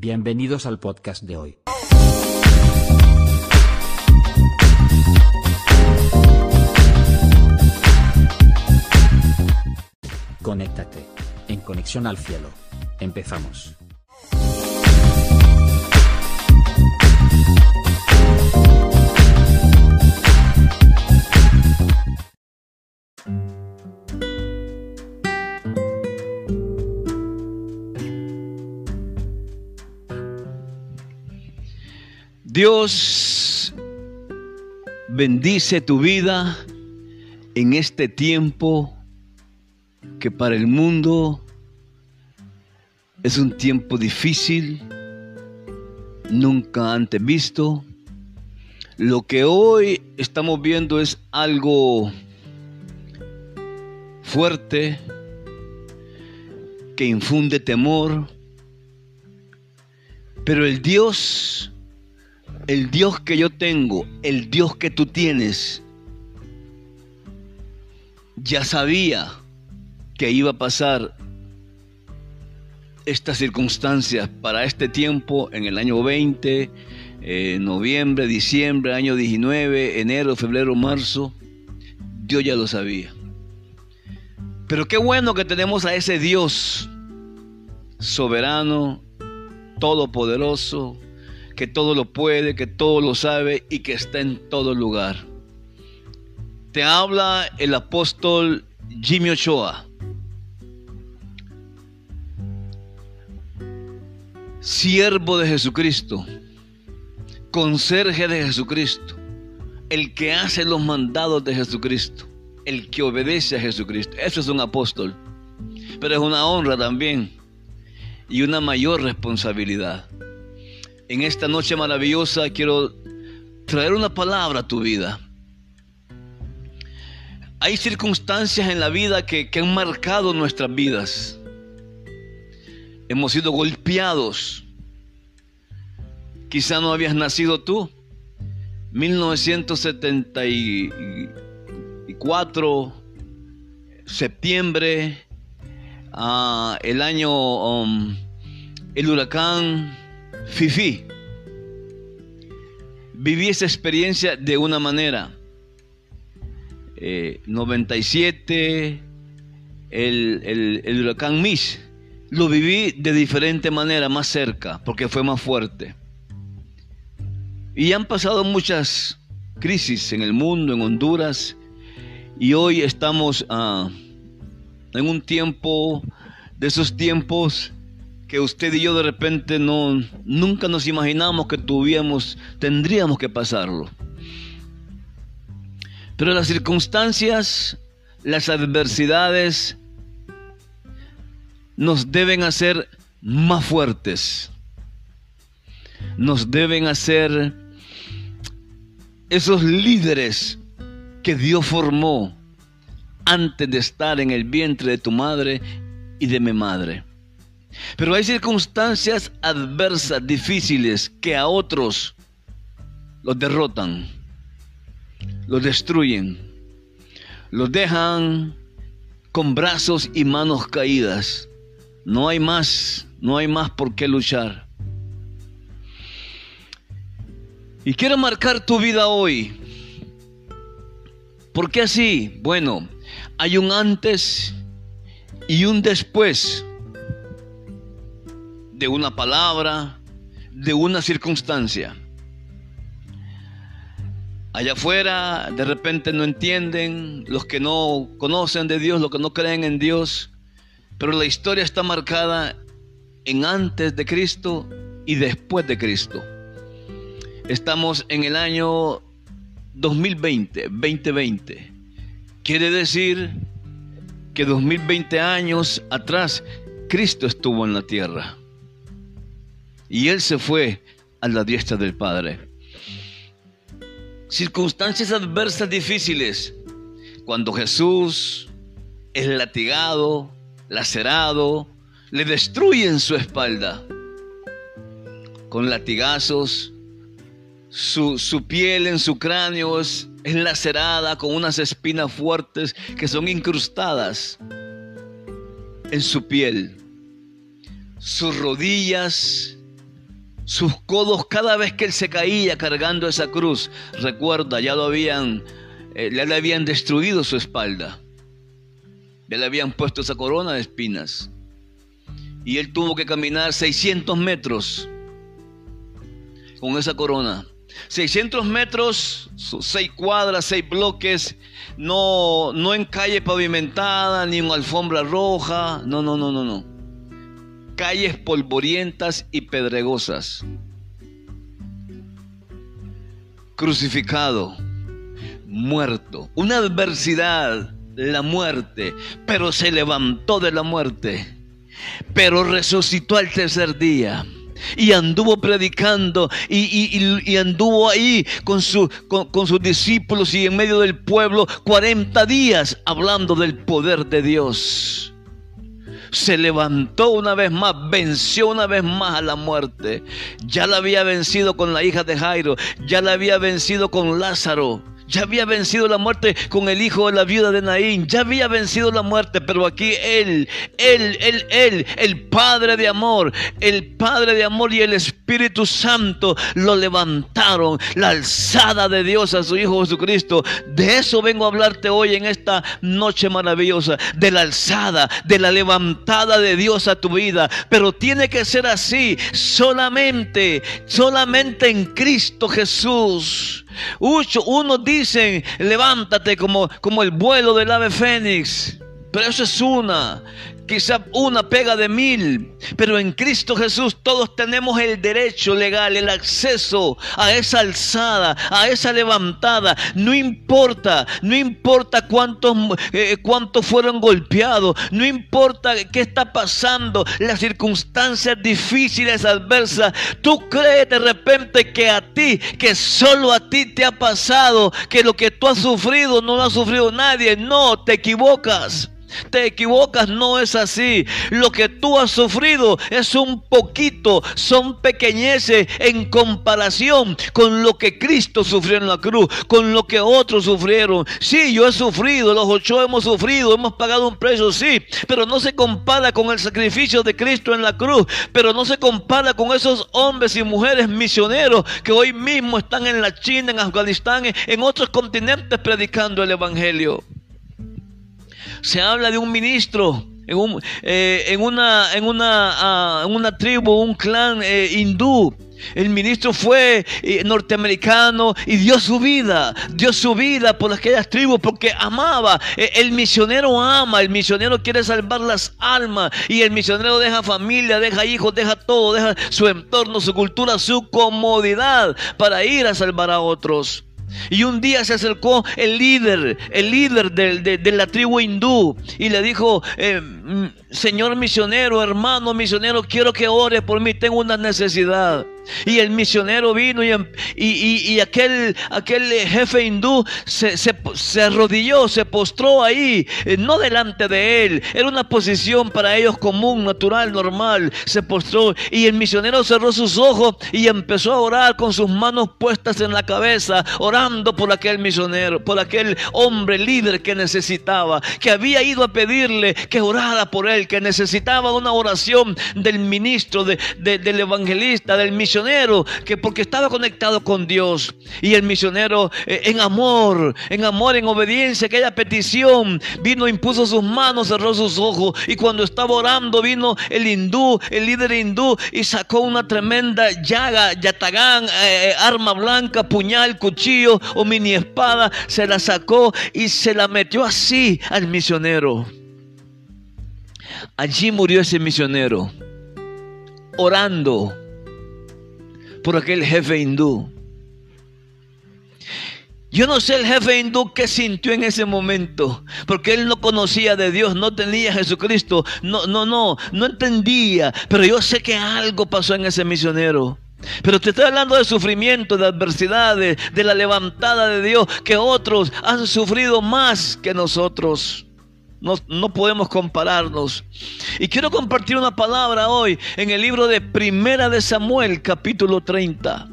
Bienvenidos al podcast de hoy. Conéctate en Conexión al Cielo. Empezamos. Dios bendice tu vida en este tiempo que para el mundo es un tiempo difícil, nunca antes visto. Lo que hoy estamos viendo es algo fuerte, que infunde temor, pero el Dios el Dios que yo tengo, el Dios que tú tienes, ya sabía que iba a pasar estas circunstancias para este tiempo en el año 20, eh, noviembre, diciembre, año 19, enero, febrero, marzo. Dios ya lo sabía. Pero qué bueno que tenemos a ese Dios soberano, todopoderoso, que todo lo puede, que todo lo sabe y que está en todo lugar. Te habla el apóstol Jimmy Ochoa. Siervo de Jesucristo, conserje de Jesucristo, el que hace los mandados de Jesucristo, el que obedece a Jesucristo. Eso es un apóstol, pero es una honra también y una mayor responsabilidad en esta noche maravillosa quiero traer una palabra a tu vida. Hay circunstancias en la vida que, han marcado nuestras vidas. Hemos sido golpeados. Quizá no habías nacido tú. 1974, septiembre, ah, el año, um, el huracán Fifi. Viví esa experiencia de una manera. 97, eh, el, el, huracán Miss. Lo viví de diferente manera, más cerca, porque fue más fuerte. Y han pasado muchas crisis en el mundo, en Honduras, y hoy estamos ah, en un tiempo, de esos tiempos que usted y yo de repente no nunca nos imaginamos que tuviéramos tendríamos que pasarlo. Pero las circunstancias, las adversidades nos deben hacer más fuertes. Nos deben hacer esos líderes que Dios formó antes de estar en el vientre de tu madre y de mi madre. Pero hay circunstancias adversas, difíciles, que a otros los derrotan, los destruyen, los dejan con brazos y manos caídas. No hay más, no hay más por qué luchar. Y quiero marcar tu vida hoy. ¿Por qué así? Bueno, hay un antes y un después de una palabra, de una circunstancia. Allá afuera de repente no entienden, los que no conocen de Dios, los que no creen en Dios, pero la historia está marcada en antes de Cristo y después de Cristo. Estamos en el año 2020, 2020. Quiere decir que 2020 años atrás Cristo estuvo en la tierra y él se fue a la diestra del Padre. Circunstancias adversas difíciles, cuando Jesús es latigado, lacerado, le destruyen su espalda con latigazos, su, su, piel en su cráneo es, es lacerada con unas espinas fuertes que son incrustadas en su piel. Sus rodillas sus codos cada vez que él se caía cargando esa cruz. Recuerda, ya lo habían, eh, ya le habían destruido su espalda. Ya le habían puesto esa corona de espinas. Y él tuvo que caminar 600 metros con esa corona. 600 metros, 6 cuadras, 6 bloques, no, no en calle pavimentada, ni en alfombra roja, no, no, no, no, no. Calles polvorientas y pedregosas. Crucificado, muerto, una adversidad, la muerte, pero se levantó de la muerte, pero resucitó al tercer día y anduvo predicando y, anduvo ahí con, sus discípulos y en medio del pueblo 40 días hablando del poder de Dios. Se levantó una vez más, venció una vez más a la muerte. Ya la había vencido con la hija de Jairo, ya la había vencido con Lázaro. Ya había vencido la muerte con el hijo de la viuda de Naín. Ya había vencido la muerte, pero aquí Él, Él, Él, Él, el Padre de amor, el Padre de amor y el Espíritu Santo lo levantaron. La alzada de Dios a su Hijo Jesucristo. De eso vengo a hablarte hoy en esta noche maravillosa. De la alzada, de la levantada de Dios a tu vida. Pero tiene que ser así solamente, solamente en Cristo Jesús. Unos dicen, levántate como, como el vuelo del ave fénix. Pero eso es una quizá una pega de mil, pero en Cristo Jesús todos tenemos el derecho legal, el acceso a esa alzada, a esa levantada. No importa, no importa cuántos, eh, cuántos fueron golpeados, no importa qué está pasando, las circunstancias difíciles, adversas. Tú crees de repente que a ti, que solo a ti te ha pasado, que lo que tú has sufrido no lo ha sufrido nadie. No, te equivocas. Te equivocas, no es así. Lo que tú has sufrido es un poquito, son pequeñeces en comparación con lo que Cristo sufrió en la cruz, con lo que otros sufrieron. Sí, yo he sufrido, los ocho hemos sufrido, hemos pagado un precio, sí, pero no se compara con el sacrificio de Cristo en la cruz, pero no se compara con esos hombres y mujeres misioneros que hoy mismo están en la China, en Afganistán, en otros continentes predicando el Evangelio. Se habla de un ministro en, eh, una, en, una, ah, una, tribu, un clan eh, hindú. El ministro fue eh, norteamericano y dio su vida, dio su vida por aquellas tribus porque amaba. el misionero ama, el misionero quiere salvar las almas y el misionero deja familia, deja hijos, deja todo, deja su entorno, su cultura, su comodidad para ir a salvar a otros. Y un día se acercó el líder, el líder de, la tribu hindú, y le dijo, eh, mm, Señor misionero, hermano misionero, quiero que ore por mí, tengo una necesidad. Y el misionero vino y, em, y, aquel, aquel jefe hindú se, se, arrodilló, se postró ahí, eh, no delante de él. Era una posición para ellos común, natural, normal. Se postró y el misionero cerró sus ojos y empezó a orar con sus manos puestas en la cabeza, orando por aquel misionero, por aquel hombre líder que necesitaba, que había ido a pedirle que orara por él, que necesitaba una oración del ministro, de, del evangelista, del misionero que porque estaba conectado con Dios. Y el misionero eh, en amor, en amor, en obediencia aquella petición, vino, impuso sus manos, cerró sus ojos. Y cuando estaba orando vino el hindú, el líder hindú y sacó una tremenda llaga, yatagán, eh, arma blanca, puñal, cuchillo o mini espada, se la sacó y se la metió así al misionero. Allí murió ese misionero, orando por aquel jefe hindú. Yo no sé el jefe hindú qué sintió en ese momento, porque él no conocía de Dios, no tenía Jesucristo, no, no, no, no entendía, pero yo sé que algo pasó en ese misionero. Pero te estoy hablando de sufrimiento, de adversidades, de la levantada de Dios, que otros han sufrido más que nosotros. No, podemos compararnos. Y quiero compartir una palabra hoy en el libro de Primera de Samuel, capítulo 30.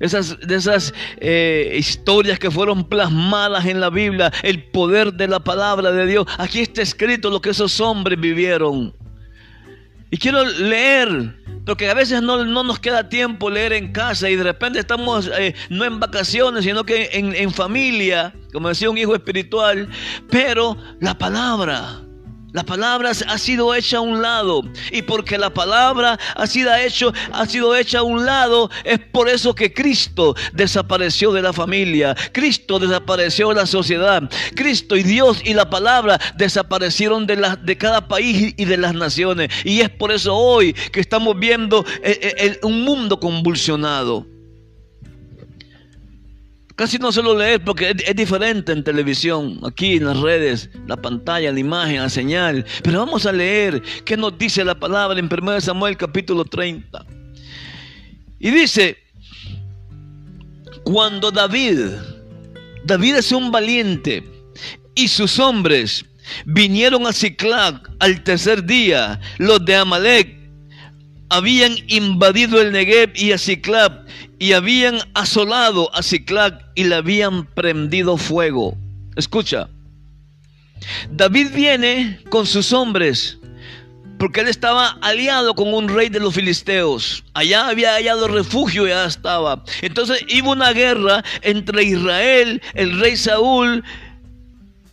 Esas, de esas eh, historias que fueron plasmadas en la Biblia, el poder de la palabra de Dios. Aquí está escrito lo que esos hombres vivieron. Y quiero leer porque a veces no, nos queda tiempo leer en casa y de repente estamos eh, no en vacaciones, sino que en, en familia, como decía un hijo espiritual, pero la palabra la palabra ha sido hecha a un lado. Y porque la palabra ha sido, hecho, ha sido hecha a un lado, es por eso que Cristo desapareció de la familia. Cristo desapareció de la sociedad. Cristo y Dios y la palabra desaparecieron de, la, de cada país y de las naciones. Y es por eso hoy que estamos viendo eh, eh, un mundo convulsionado. Casi no suelo leer porque es, diferente en televisión, aquí en las redes, la pantalla, la imagen, la señal. Pero vamos a leer qué nos dice la palabra en 1 Samuel capítulo 30. Y dice, cuando David, David es un valiente, y sus hombres vinieron a Ciclac al tercer día, los de Amalek habían invadido el Negev y a Ciclac y habían asolado a Ciclac y le habían prendido fuego. Escucha, David viene con sus hombres porque él estaba aliado con un rey de los filisteos. Allá había hallado refugio y allá estaba. Entonces iba una guerra entre Israel, el rey Saúl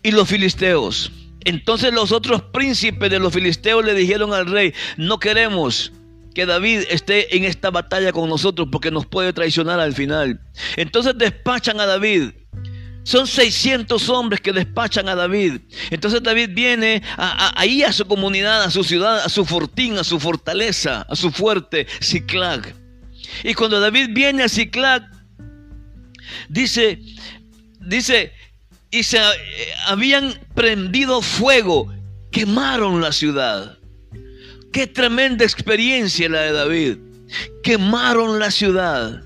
y los filisteos. Entonces los otros príncipes de los filisteos le dijeron al rey, no queremos que David esté en esta batalla con nosotros porque nos puede traicionar al final. Entonces despachan a David. Son 600 hombres que despachan a David. Entonces David viene ahí a su comunidad, a su ciudad, a su fortín, a su fortaleza, a su fuerte, Ciclag. Y cuando David viene a Ciclag, dice, dice, y se eh, habían prendido fuego, quemaron la ciudad. Qué tremenda experiencia la de David. Quemaron la ciudad.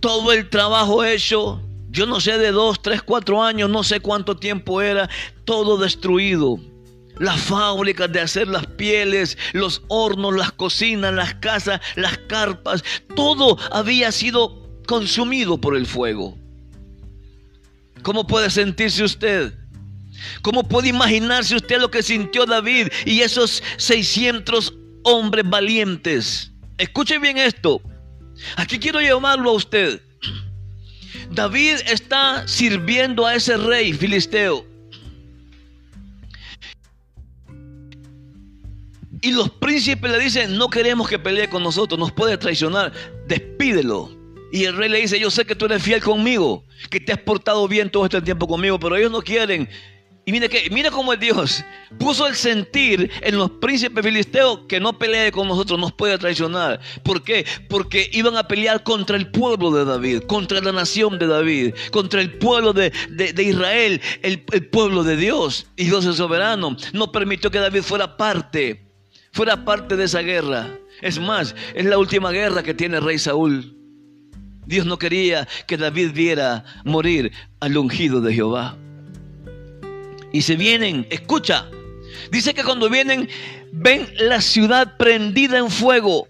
Todo el trabajo hecho, yo no sé de dos, tres, cuatro años, no sé cuánto tiempo era, todo destruido. Las fábricas de hacer las pieles, los hornos, las cocinas, las casas, las carpas, todo había sido consumido por el fuego. ¿Cómo puede sentirse usted? ¿Cómo puede imaginarse usted lo que sintió David y esos 600 hombres valientes? Escuche bien esto. Aquí quiero llamarlo a usted. David está sirviendo a ese rey filisteo. Y los príncipes le dicen, no queremos que pelee con nosotros, nos puede traicionar, despídelo. Y el rey le dice, yo sé que tú eres fiel conmigo, que te has portado bien todo este tiempo conmigo, pero ellos no quieren y mire que, cómo Dios puso el sentir en los príncipes filisteos que no pelee con nosotros, nos puede traicionar. ¿Por qué? Porque iban a pelear contra el pueblo de David, contra la nación de David, contra el pueblo de, Israel, el, el pueblo de Dios. Y Dios es soberano. No permitió que David fuera parte, fuera parte de esa guerra. Es más, es la última guerra que tiene el rey Saúl. Dios no quería que David viera morir al ungido de Jehová. Y se vienen, escucha, dice que cuando vienen ven la ciudad prendida en fuego.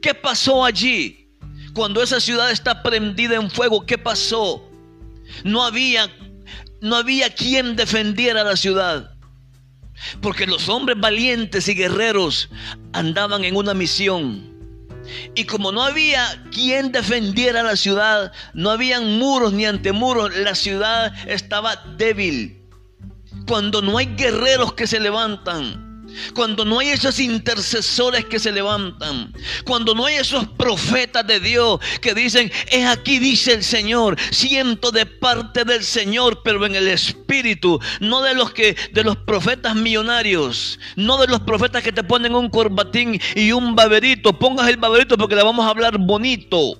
¿Qué pasó allí? Cuando esa ciudad está prendida en fuego, ¿qué pasó? No había no había quien defendiera la ciudad. Porque los hombres valientes y guerreros andaban en una misión. Y como no había quien defendiera la ciudad, no habían muros ni antemuros, la ciudad estaba débil cuando no hay guerreros que se levantan, cuando no hay esos intercesores que se levantan, cuando no hay esos profetas de Dios que dicen, es aquí dice el Señor, siento de parte del Señor, pero en el espíritu, no de los que de los profetas millonarios, no de los profetas que te ponen un corbatín y un baberito, pongas el baberito porque le vamos a hablar bonito.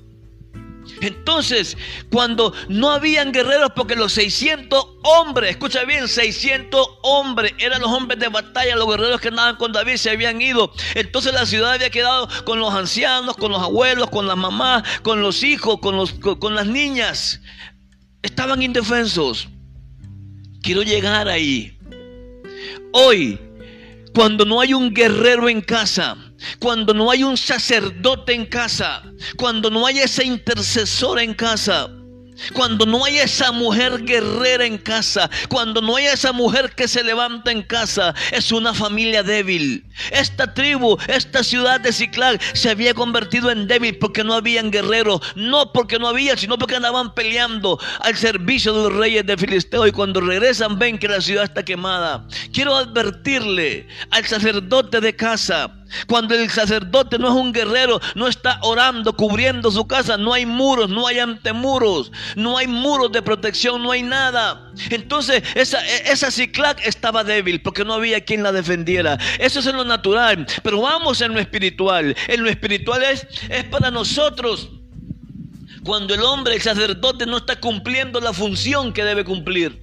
Entonces, cuando no habían guerreros, porque los 600 hombres, escucha bien, 600 hombres, eran los hombres de batalla, los guerreros que andaban con David se habían ido. Entonces la ciudad había quedado con los ancianos, con los abuelos, con las mamás, con los hijos, con, los, con las niñas. Estaban indefensos. Quiero llegar ahí. Hoy, cuando no hay un guerrero en casa, cuando no hay un sacerdote en casa, cuando no hay esa intercesora en casa, cuando no hay esa mujer guerrera en casa, cuando no hay esa mujer que se levanta en casa, es una familia débil. Esta tribu, esta ciudad de Ciclag se había convertido en débil porque no habían guerreros, no porque no había, sino porque andaban peleando al servicio de los reyes de Filisteo y cuando regresan ven que la ciudad está quemada. Quiero advertirle al sacerdote de casa, cuando el sacerdote no es un guerrero, no está orando, cubriendo su casa, no hay muros, no hay antemuros, no hay muros de protección, no hay nada. Entonces esa, esa Ciclac estaba débil porque no había quien la defendiera. Eso es en lo natural, pero vamos en lo espiritual. En lo espiritual es, es para nosotros. Cuando el hombre, el sacerdote, no está cumpliendo la función que debe cumplir.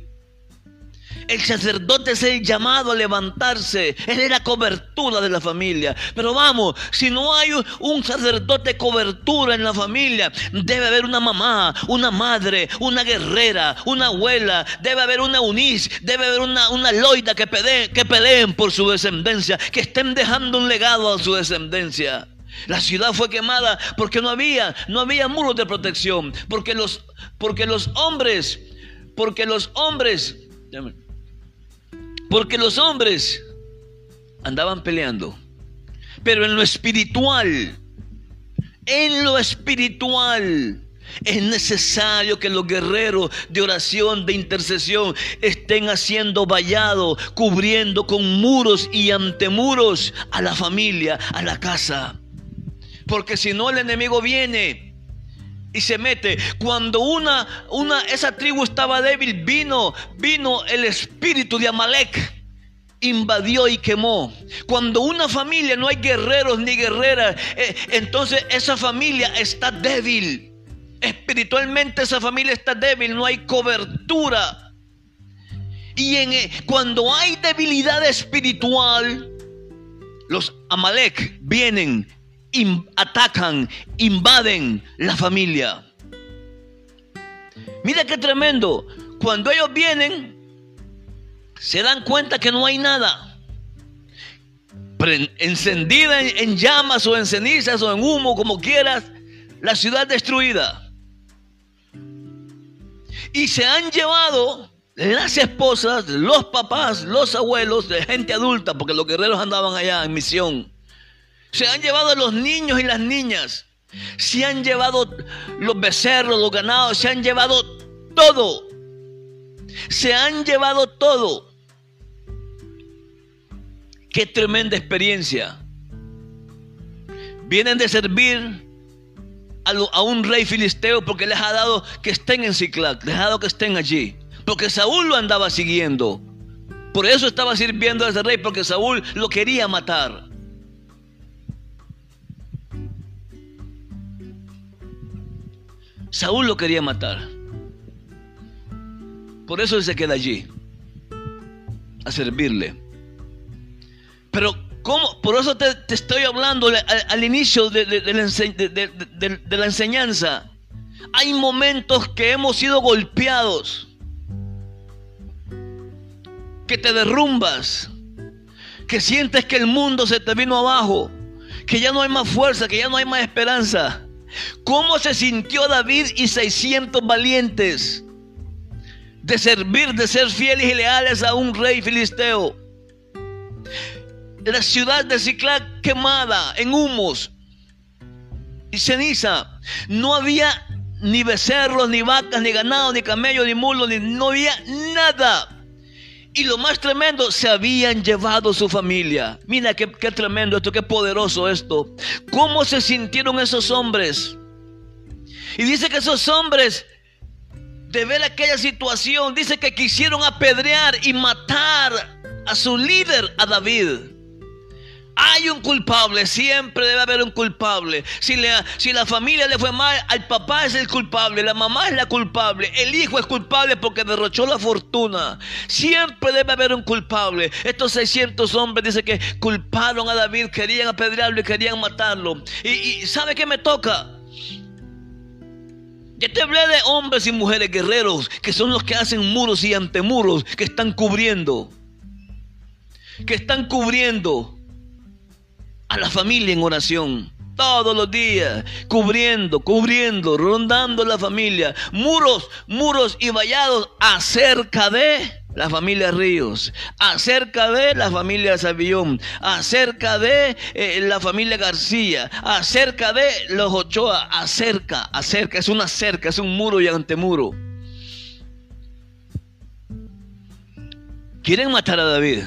El sacerdote es el llamado a levantarse. Él es la cobertura de la familia. Pero vamos, si no hay un sacerdote cobertura en la familia, debe haber una mamá, una madre, una guerrera, una abuela, debe haber una unis, debe haber una, una loida que peleen, que por su descendencia, que estén dejando un legado a su descendencia. La ciudad fue quemada porque no había, no había muros de protección, porque los, porque los hombres, porque los hombres, porque los hombres andaban peleando. Pero en lo espiritual, en lo espiritual, es necesario que los guerreros de oración, de intercesión, estén haciendo vallado, cubriendo con muros y antemuros a la familia, a la casa. Porque si no el enemigo viene y se mete. Cuando una, una, esa tribu estaba débil, vino, vino el espíritu de Amalek. Invadió y quemó. Cuando una familia no hay guerreros ni guerreras, eh, entonces esa familia está débil. Espiritualmente esa familia está débil, no hay cobertura. Y en, eh, cuando hay debilidad espiritual, los Amalek vienen atacan, invaden la familia. Mira qué tremendo. Cuando ellos vienen, se dan cuenta que no hay nada. Encendida en, llamas o en cenizas o en humo, como quieras, la ciudad destruida. Y se han llevado las esposas, los papás, los abuelos de gente adulta, porque los guerreros andaban allá en misión se han llevado a los niños y las niñas. Se han llevado los becerros, los ganados. Se han llevado todo. Se han llevado todo. Qué tremenda experiencia. Vienen de servir a, un rey filisteo porque les ha dado que estén en Ciclac, les ha dado que estén allí. Porque Saúl lo andaba siguiendo. Por eso estaba sirviendo a ese rey, porque Saúl lo quería matar. Saúl lo quería matar. Por eso él se queda allí, a servirle. Pero, ¿cómo? Por eso te, estoy hablando al, inicio de, de la enseñanza. Hay momentos que hemos sido golpeados, que te derrumbas, que sientes que el mundo se te vino abajo, que ya no hay más fuerza, que ya no hay más esperanza. ¿Cómo se sintió David y 600 valientes de servir, de ser fieles y leales a un rey filisteo? La ciudad de Ciclac quemada en humos y ceniza. No había ni becerros, ni vacas, ni ganado, ni camellos, ni mulos, ni, no había nada. Y lo más tremendo, se habían llevado su familia. Mira qué, qué, tremendo esto, qué poderoso esto. ¿Cómo se sintieron esos hombres? Y dice que esos hombres, de ver aquella situación, dice que quisieron apedrear y matar a su líder, a David. Hay un culpable, siempre debe haber un culpable. Si, si la familia le fue mal, al papá es el culpable, la mamá es la culpable, el hijo es culpable porque derrochó la fortuna. Siempre debe haber un culpable. Estos 600 hombres dicen que culparon a David, querían apedrearlo y querían matarlo. Y, y ¿sabe qué me toca? Ya te hablé de hombres y mujeres guerreros que son los que hacen muros y antemuros, que están cubriendo, que están cubriendo a la familia en oración. Todos los días, cubriendo, cubriendo, rondando la familia. Muros, muros y vallados acerca de la familia Ríos, acerca de la familia Savillón, acerca de eh, la familia García, acerca de los Ochoa, acerca, acerca, es una cerca, es un muro y antemuro. Quieren matar a David,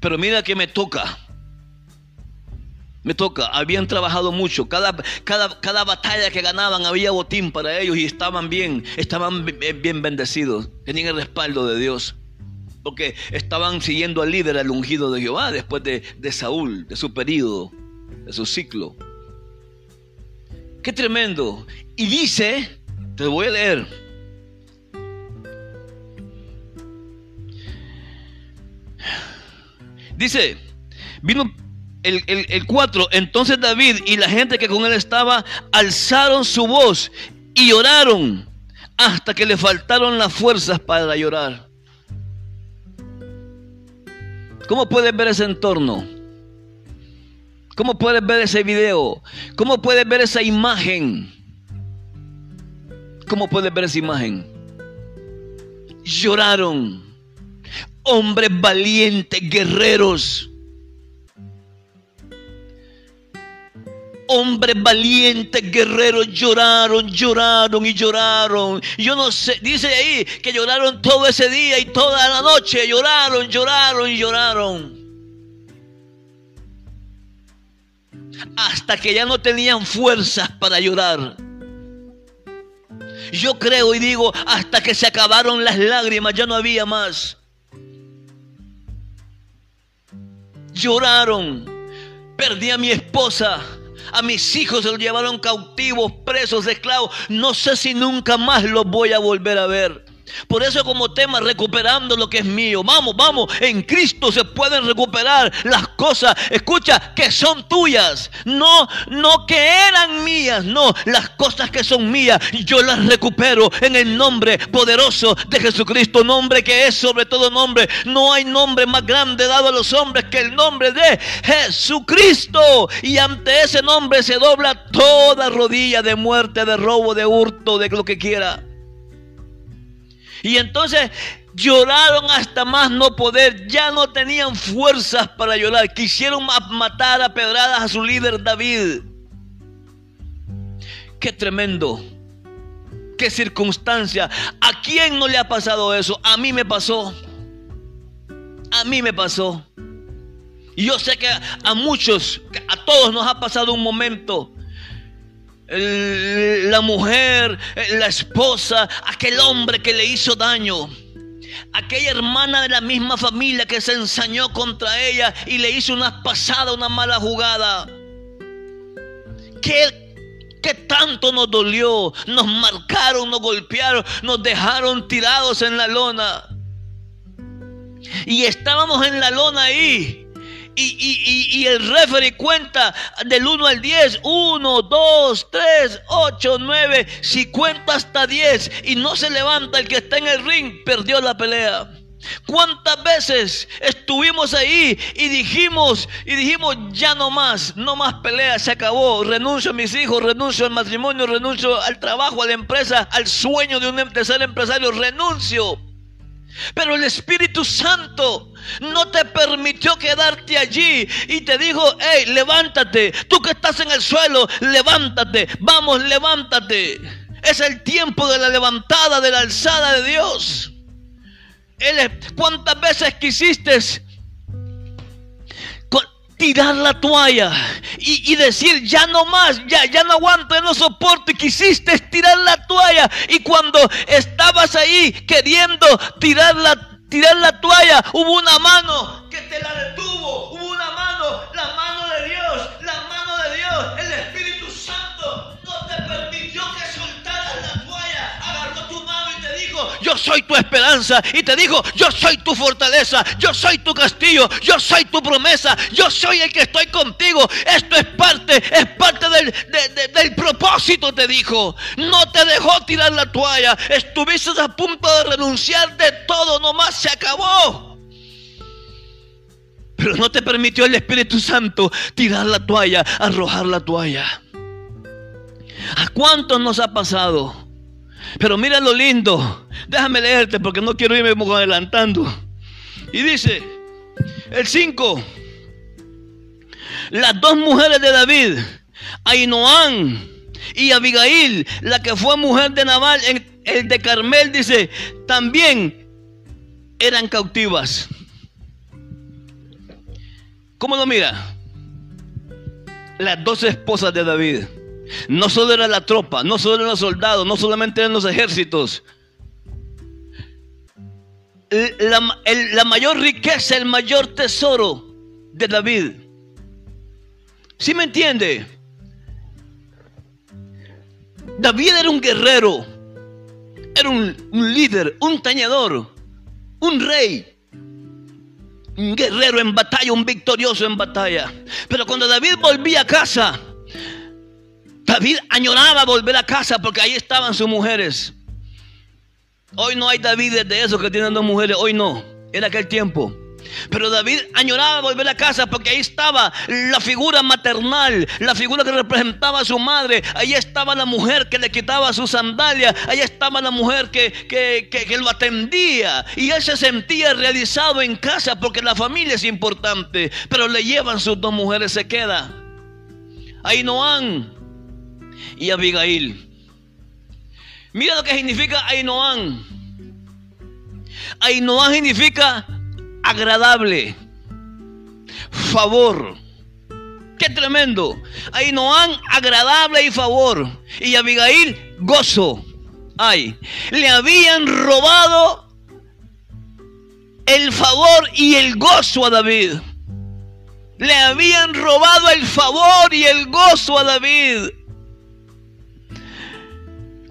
pero mira que me toca. Me toca, habían trabajado mucho, cada, cada, cada batalla que ganaban había botín para ellos y estaban bien, estaban bien bendecidos, tenían el respaldo de Dios, porque estaban siguiendo al líder, al ungido de Jehová, después de, de Saúl, de su periodo, de su ciclo. Qué tremendo. Y dice, te voy a leer, dice, vino el, 4, entonces David y la gente que con él estaba alzaron su voz y lloraron hasta que le faltaron las fuerzas para llorar. ¿Cómo puedes ver ese entorno? ¿Cómo puedes ver ese video? ¿Cómo puedes ver esa imagen? ¿Cómo puedes ver esa imagen? Lloraron. Hombres valientes, guerreros hombres valientes, guerreros, lloraron, lloraron y lloraron. Yo no sé, dice ahí que lloraron todo ese día y toda la noche, lloraron, lloraron y lloraron. Hasta que ya no tenían fuerzas para llorar. Yo creo y digo, hasta que se acabaron las lágrimas, ya no había más. Lloraron. Perdí a mi esposa a mis hijos se los llevaron cautivos, presos, esclavos. No sé si nunca más los voy a volver a ver. Por eso como tema recuperando lo que es mío. Vamos, vamos, en Cristo se pueden recuperar las cosas, escucha, que son tuyas. No, no que eran mías, no, las cosas que son mías, yo las recupero en el nombre poderoso de Jesucristo, nombre que es sobre todo nombre. No hay nombre más grande dado a los hombres que el nombre de Jesucristo. Y ante ese nombre se dobla toda rodilla de muerte, de robo, de hurto, de lo que quiera. Y entonces lloraron hasta más no poder, ya no tenían fuerzas para llorar, quisieron matar a pedradas a su líder David. Qué tremendo, qué circunstancia. ¿A quién no le ha pasado eso? A mí me pasó. A mí me pasó. Y yo sé que a muchos, a todos nos ha pasado un momento la mujer, la esposa, aquel hombre que le hizo daño. Aquella hermana de la misma familia que se ensañó contra ella y le hizo una pasada, una mala jugada. ¿Qué, ¿Qué tanto nos dolió? Nos marcaron, nos golpearon, nos dejaron tirados en la lona. Y estábamos en la lona ahí y, el referee cuenta del 1 al 10, 1, 2, 3, 8, 9, si cuenta hasta 10 y no se levanta el que está en el ring, perdió la pelea. ¿Cuántas veces estuvimos ahí y dijimos, y dijimos, ya no más, no más pelea, se acabó, renuncio a mis hijos, renuncio al matrimonio, renuncio al trabajo, a la empresa, al sueño de, un, em, de ser empresario, renuncio. Pero el Espíritu Santo no te permitió quedarte allí y te dijo, hey, levántate, tú que estás en el suelo, levántate, vamos, levántate. Es el tiempo de la levantada, de la alzada de Dios. ¿Cuántas veces quisiste tirar la toalla y, decir ya no más, ya, ya no aguanto, ya no soporto y quisiste tirar la toalla y cuando estabas ahí queriendo tirar la, tirar la toalla hubo una mano que te la detuvo, hubo una mano, la mano de Dios, la mano de Dios, el Espíritu yo soy tu esperanza y te dijo, yo soy tu fortaleza, yo soy tu castillo, yo soy tu promesa, yo soy el que estoy contigo. Esto es parte, es parte del, del propósito, te dijo. No te dejó tirar la toalla, estuviste a punto de renunciar de todo, nomás se acabó. Pero no te permitió el Espíritu Santo tirar la toalla, arrojar la toalla. ¿A cuántos nos ha pasado? Pero mira lo lindo. Déjame leerte porque no quiero irme adelantando. Y dice, el 5. Las dos mujeres de David, Ainoán y Abigail, la que fue mujer de Nabal, el de Carmel, dice, también eran cautivas. ¿Cómo lo mira? Las dos esposas de David. No solo era la tropa, no solo eran los soldados, no solamente eran los ejércitos. La, mayor riqueza, el mayor tesoro de David. ¿Sí me entiende? David era un guerrero, era un, un líder, un tañador, un rey un guerrero en batalla, un victorioso en batalla. Pero cuando David volvía a casa, David añoraba volver a casa porque ahí estaban sus mujeres. Hoy no hay David de esos que tienen dos mujeres, hoy no, en aquel tiempo. Pero David añoraba volver a casa porque ahí estaba la figura maternal, la figura que representaba a su madre. Ahí estaba la mujer que le quitaba su sandalia. Ahí estaba la mujer que, que, lo atendía. Y él se sentía realizado en casa porque la familia es importante. Pero le llevan sus dos mujeres, se queda. Ainoán y Abigail. Mira lo que significa Ainoán. Ainoán significa agradable, favor. Qué tremendo. Ainoán, agradable y favor. Y Abigail, gozo. Ay, le habían robado el favor y el gozo a David. Le habían robado el favor y el gozo a David.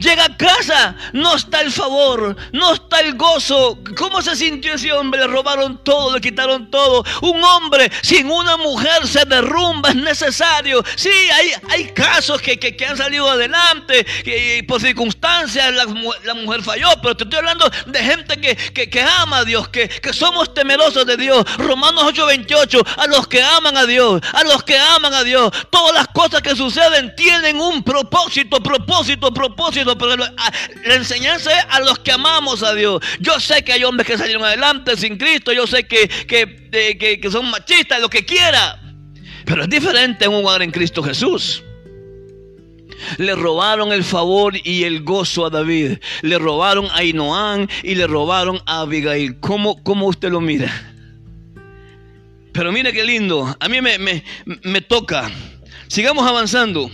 Llega a casa, no está el favor, no está el gozo. ¿Cómo se sintió ese hombre? Le robaron todo, le quitaron todo. Un hombre sin una mujer se derrumba, es necesario. Sí, hay, hay casos que, que, han salido adelante, que por circunstancias la, mujer falló, pero te estoy hablando de gente que, que ama a Dios, que, somos temerosos de Dios. Romanos 8:28, a los que aman a Dios, a los que aman a Dios, todas las cosas que suceden tienen un propósito, propósito, propósito la enseñanza es a los que amamos a Dios. Yo sé que hay hombres que salieron adelante sin Cristo, yo sé que, que, que, son machistas, lo que quiera. Pero es diferente en un hogar en Cristo Jesús. Le robaron el favor y el gozo a David. Le robaron a Inoán y le robaron a Abigail. ¿Cómo, cómo usted lo mira? Pero mire qué lindo. A mí me, me, me toca. Sigamos avanzando.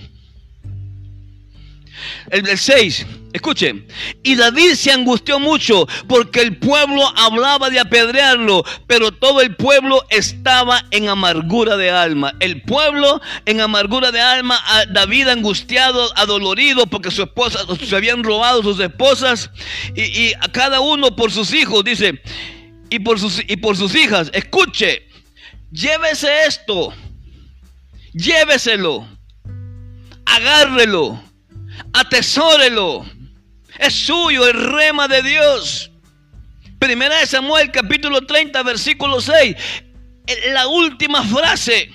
El, 6, escuche. Y David se angustió mucho porque el pueblo hablaba de apedrearlo, pero todo el pueblo estaba en amargura de alma. El pueblo en amargura de alma, David angustiado, adolorido porque su esposa, se habían robado sus esposas y, a cada uno por sus hijos, dice, y por sus, y por sus hijas. Escuche, llévese esto, lléveselo, agárrelo atesórelo. Es suyo el rema de Dios. Primera de Samuel capítulo 30 versículo 6. La última frase.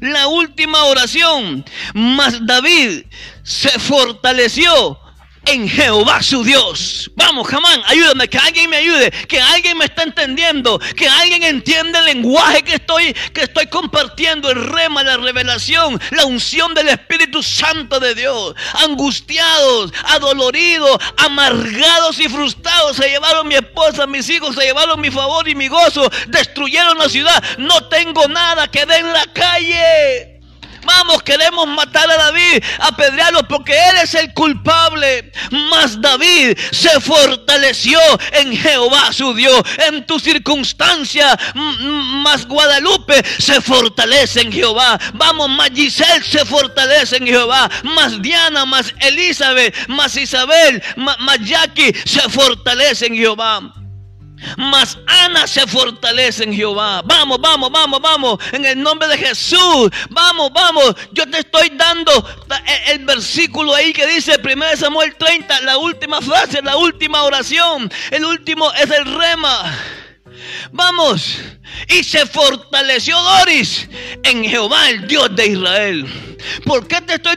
La última oración. Mas David se fortaleció en Jehová su Dios. Vamos, jamán, ayúdame, que alguien me ayude, que alguien me está entendiendo, que alguien entienda el lenguaje que estoy, que estoy compartiendo, el rema, la revelación, la unción del Espíritu Santo de Dios. Angustiados, adoloridos, amargados y frustrados, se llevaron mi esposa, mis hijos, se llevaron mi favor y mi gozo, destruyeron la ciudad. No tengo nada que dé en la calle. Vamos, queremos matar a David, apedrearlo porque él es el culpable. Mas David se fortaleció en Jehová su Dios. En tu circunstancia, más Guadalupe se fortalece en Jehová. Vamos, más Giselle se fortalece en Jehová. Más Diana, más Elizabeth, más Isabel, más Jackie se fortalece en Jehová. Mas Ana se fortalece en Jehová. Vamos, vamos, vamos, vamos. En el nombre de Jesús. Vamos, vamos. Yo te estoy dando el versículo ahí que dice 1 Samuel 30, la última frase, la última oración. El último es el rema. Vamos. Y se fortaleció Doris en Jehová, el Dios de Israel. ¿Por qué te estoy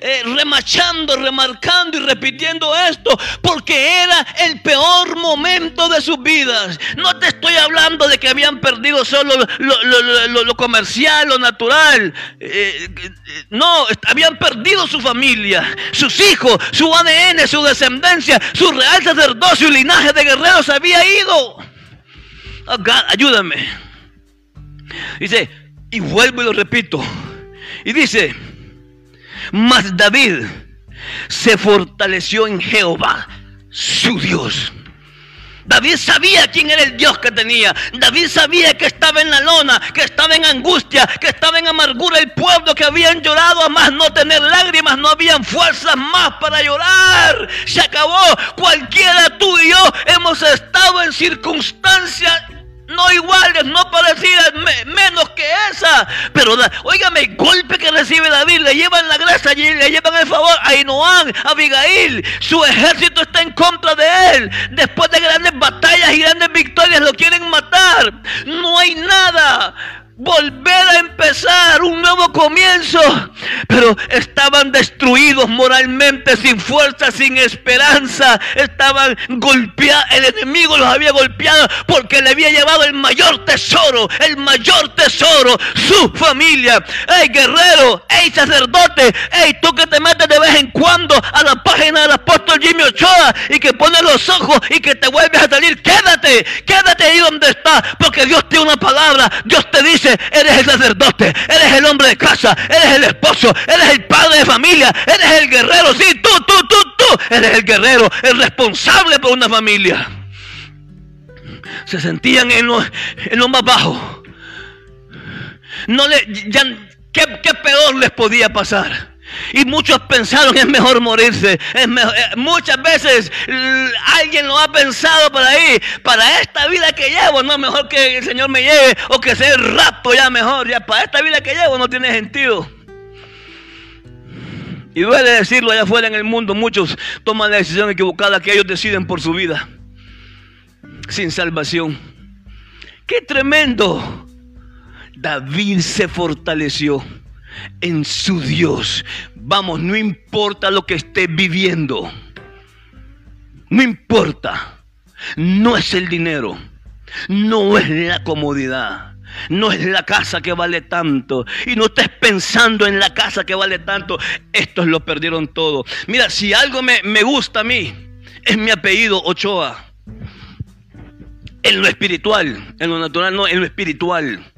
eh, remachando, remarcando y repitiendo esto? Porque era el peor momento de sus vidas. No te estoy hablando de que habían perdido solo lo, comercial, lo natural. Eh, eh, no, habían perdido su familia, sus hijos, su ADN, su descendencia, su real sacerdocio y linaje de guerreros había ido. Oh ayúdame. Dice, y vuelvo y lo repito. Y dice, mas David se fortaleció en Jehová, su Dios. David sabía quién era el Dios que tenía. David sabía que estaba en la lona, que estaba en angustia, que estaba en amargura el pueblo, que habían llorado a más no tener lágrimas, no habían fuerzas más para llorar. Se acabó. Cualquiera tú y yo hemos estado en circunstancias no iguales, no parecidas, menos que esa. Pero, oígame, el golpe que recibe David, le llevan la gracia le llevan el favor a Inoán, a Abigail. Su ejército está en contra de él. Después de grandes batallas y grandes victorias, lo quieren matar. No hay nada volver a empezar un nuevo comienzo. Pero estaban destruidos moralmente, sin fuerza, sin esperanza. Estaban golpeados, el enemigo los había golpeado porque le había llevado el mayor tesoro, el mayor tesoro, su familia. ¡Ey, guerrero! ¡Ey, sacerdote! ¡Ey, tú que te metes de vez en cuando a la página del apóstol Jimmy Ochoa y que pones los ojos y que te vuelves a salir! ¡Quédate! ¡Quédate ahí donde estás! Porque Dios tiene una palabra. Dios te dice eres el sacerdote, eres el hombre de casa, eres el esposo, eres el padre de familia, eres el guerrero, sí, tú, tú, tú, tú, eres el guerrero, el responsable por una familia. Se sentían en lo, en lo más bajo. No le, ya, ¿qué, ¿Qué peor les podía pasar? Y muchos pensaron es mejor morirse. Es. Eh, muchas veces alguien lo ha pensado por ahí. Para esta vida que llevo, no mejor que el Señor me lleve o que sea el rapto ya mejor. Ya para esta vida que llevo no tiene sentido. Y duele decirlo allá afuera en el mundo. Muchos toman la decisión equivocada que ellos deciden por su vida. Sin salvación. ¡Qué tremendo! David se fortaleció en su Dios. Vamos, no importa lo que esté viviendo. No importa. No es el dinero. No es la comodidad. No es la casa que vale tanto. Y no estés pensando en la casa que vale tanto. Estos lo perdieron todo. Mira, si algo me, me gusta a mí, es mi apellido Ochoa. En lo espiritual. En lo natural, no, en lo espiritual.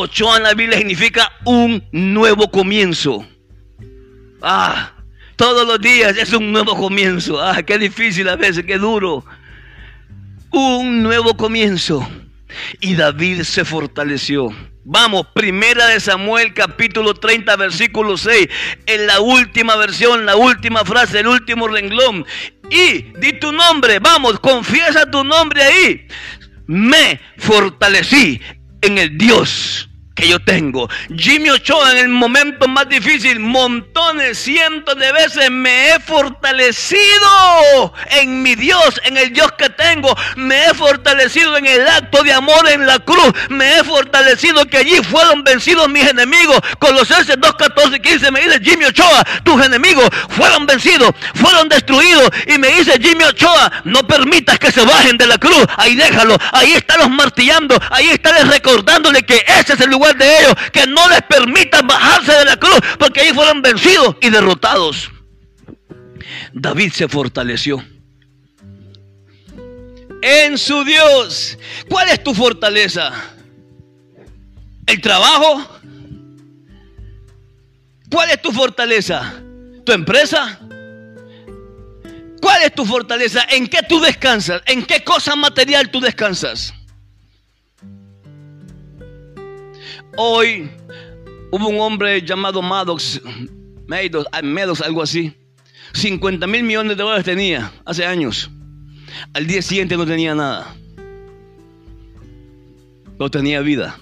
Ochoa en la Biblia significa un nuevo comienzo. Ah, todos los días es un nuevo comienzo. Ah, qué difícil a veces, qué duro. Un nuevo comienzo. Y David se fortaleció. Vamos, primera de Samuel capítulo 30 versículo 6. En la última versión, la última frase, el último renglón. Y di tu nombre, vamos, confiesa tu nombre ahí. Me fortalecí en el Dios que yo tengo. Jimmy Ochoa en el momento más difícil, montones, cientos de veces me he fortalecido en mi Dios, en el Dios que tengo. Me he fortalecido en el acto de amor en la cruz. Me he fortalecido que allí fueron vencidos mis enemigos. Colosenses 2, 14, 15 me dice Jimmy Ochoa, tus enemigos fueron vencidos, fueron destruidos. Y me dice Jimmy Ochoa, no permitas que se bajen de la cruz. Ahí déjalo, ahí está los martillando, ahí está recordándole que ese es el lugar de ellos, que no les permitan bajarse de la cruz, porque ahí fueron vencidos y derrotados. David se fortaleció en su Dios. ¿Cuál es tu fortaleza? ¿El trabajo? ¿Cuál es tu fortaleza? ¿Tu empresa? ¿Cuál es tu fortaleza? ¿En qué tú descansas? ¿En qué cosa material tú descansas? Hoy hubo un hombre llamado Maddox, Meadows, algo así. 50 mil millones de dólares tenía hace años. Al día siguiente no tenía nada. No tenía vida.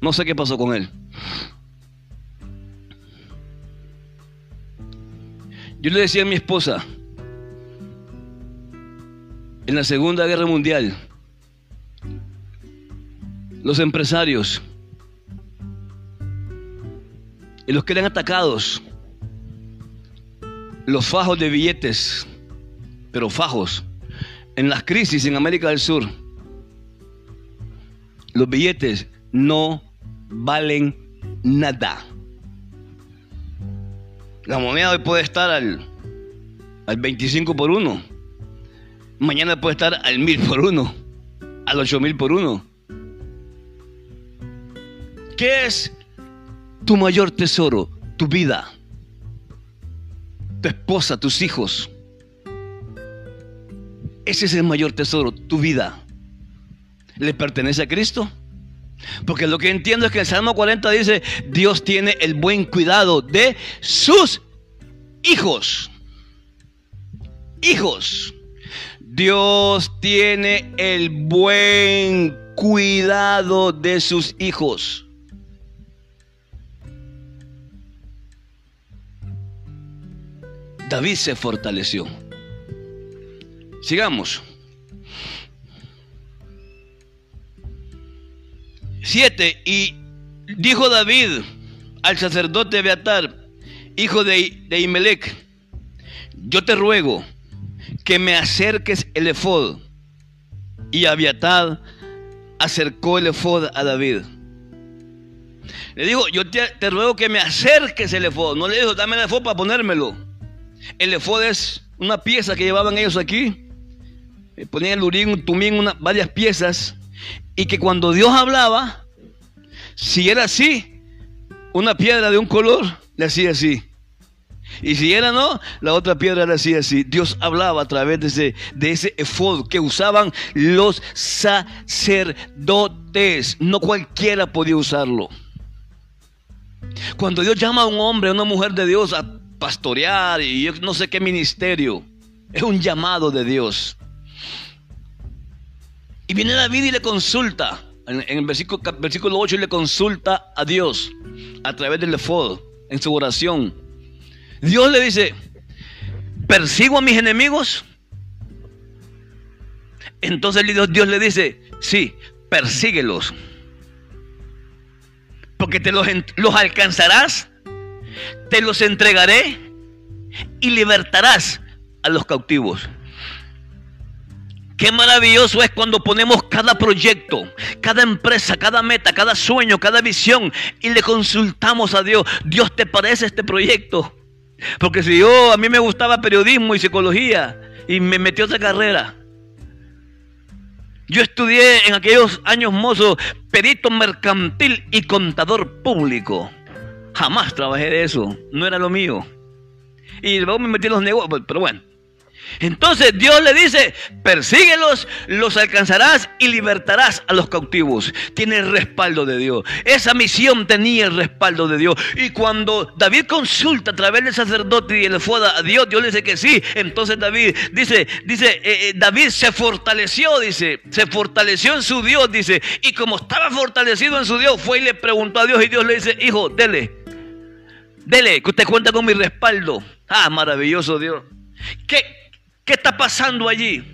No sé qué pasó con él. Yo le decía a mi esposa, en la Segunda Guerra Mundial, los empresarios los que eran atacados, los fajos de billetes, pero fajos, en las crisis en América del Sur, los billetes no valen nada. La moneda hoy puede estar al, al 25 por 1. Mañana puede estar al 1000 por 1. Al 8000 por 1. ¿Qué es tu mayor tesoro? Tu vida. Tu esposa, tus hijos. Ese es el mayor tesoro, tu vida. ¿Le pertenece a Cristo? Porque lo que entiendo es que el Salmo 40 dice, Dios tiene el buen cuidado de sus hijos. Hijos. Dios tiene el buen cuidado de sus hijos. David se fortaleció. Sigamos. Siete. Y dijo David al sacerdote Beatar, hijo de, de Imelec, yo te ruego que me acerques el efod. Y Abiatar acercó el efod a David. Le digo, yo te, te, ruego que me acerques el efod. No le dijo, dame el efod para ponérmelo. El efod es una pieza que llevaban ellos aquí. Ponían el urín, un tumín, varias piezas. Y que cuando Dios hablaba, si era así, una piedra de un color, le hacía así. Y si era no, la otra piedra le hacía así. Dios hablaba a través de ese, de ese efod que usaban los sacerdotes. No cualquiera podía usarlo. Cuando Dios llama a un hombre, a una mujer de Dios a pastorear y yo no sé qué ministerio, es un llamado de Dios. Y viene David y le consulta, en, el versículo, versículo 8, y le consulta a Dios a través del efod, en su oración. Dios le dice, ¿persigo a mis enemigos? Entonces Dios le dice, sí, persíguelos. Porque te los, los alcanzarás, te los entregaré y libertarás a los cautivos. Qué maravilloso es cuando ponemos cada proyecto, cada empresa, cada meta, cada sueño, cada visión y le consultamos a Dios. Dios, ¿te parece este proyecto? Porque si yo, a mí me gustaba periodismo y psicología y me metí a otra carrera. Yo estudié en aquellos años mozos perito mercantil y contador público. Jamás trabajé de eso, no era lo mío. Y luego me metí en los negocios, pero bueno. Entonces Dios le dice, persíguelos, los alcanzarás y libertarás a los cautivos. Tiene el respaldo de Dios. Esa misión tenía el respaldo de Dios. Y cuando David consulta a través del sacerdote y le fue a Dios, Dios le dice que sí. Entonces David dice, dice, eh, David se fortaleció, dice, se fortaleció en su Dios, dice. Y como estaba fortalecido en su Dios, fue y le preguntó a Dios y Dios le dice, hijo, dele, dele, que usted cuenta con mi respaldo. Ah, maravilloso Dios. ¿Qué, ¿Qué está pasando allí?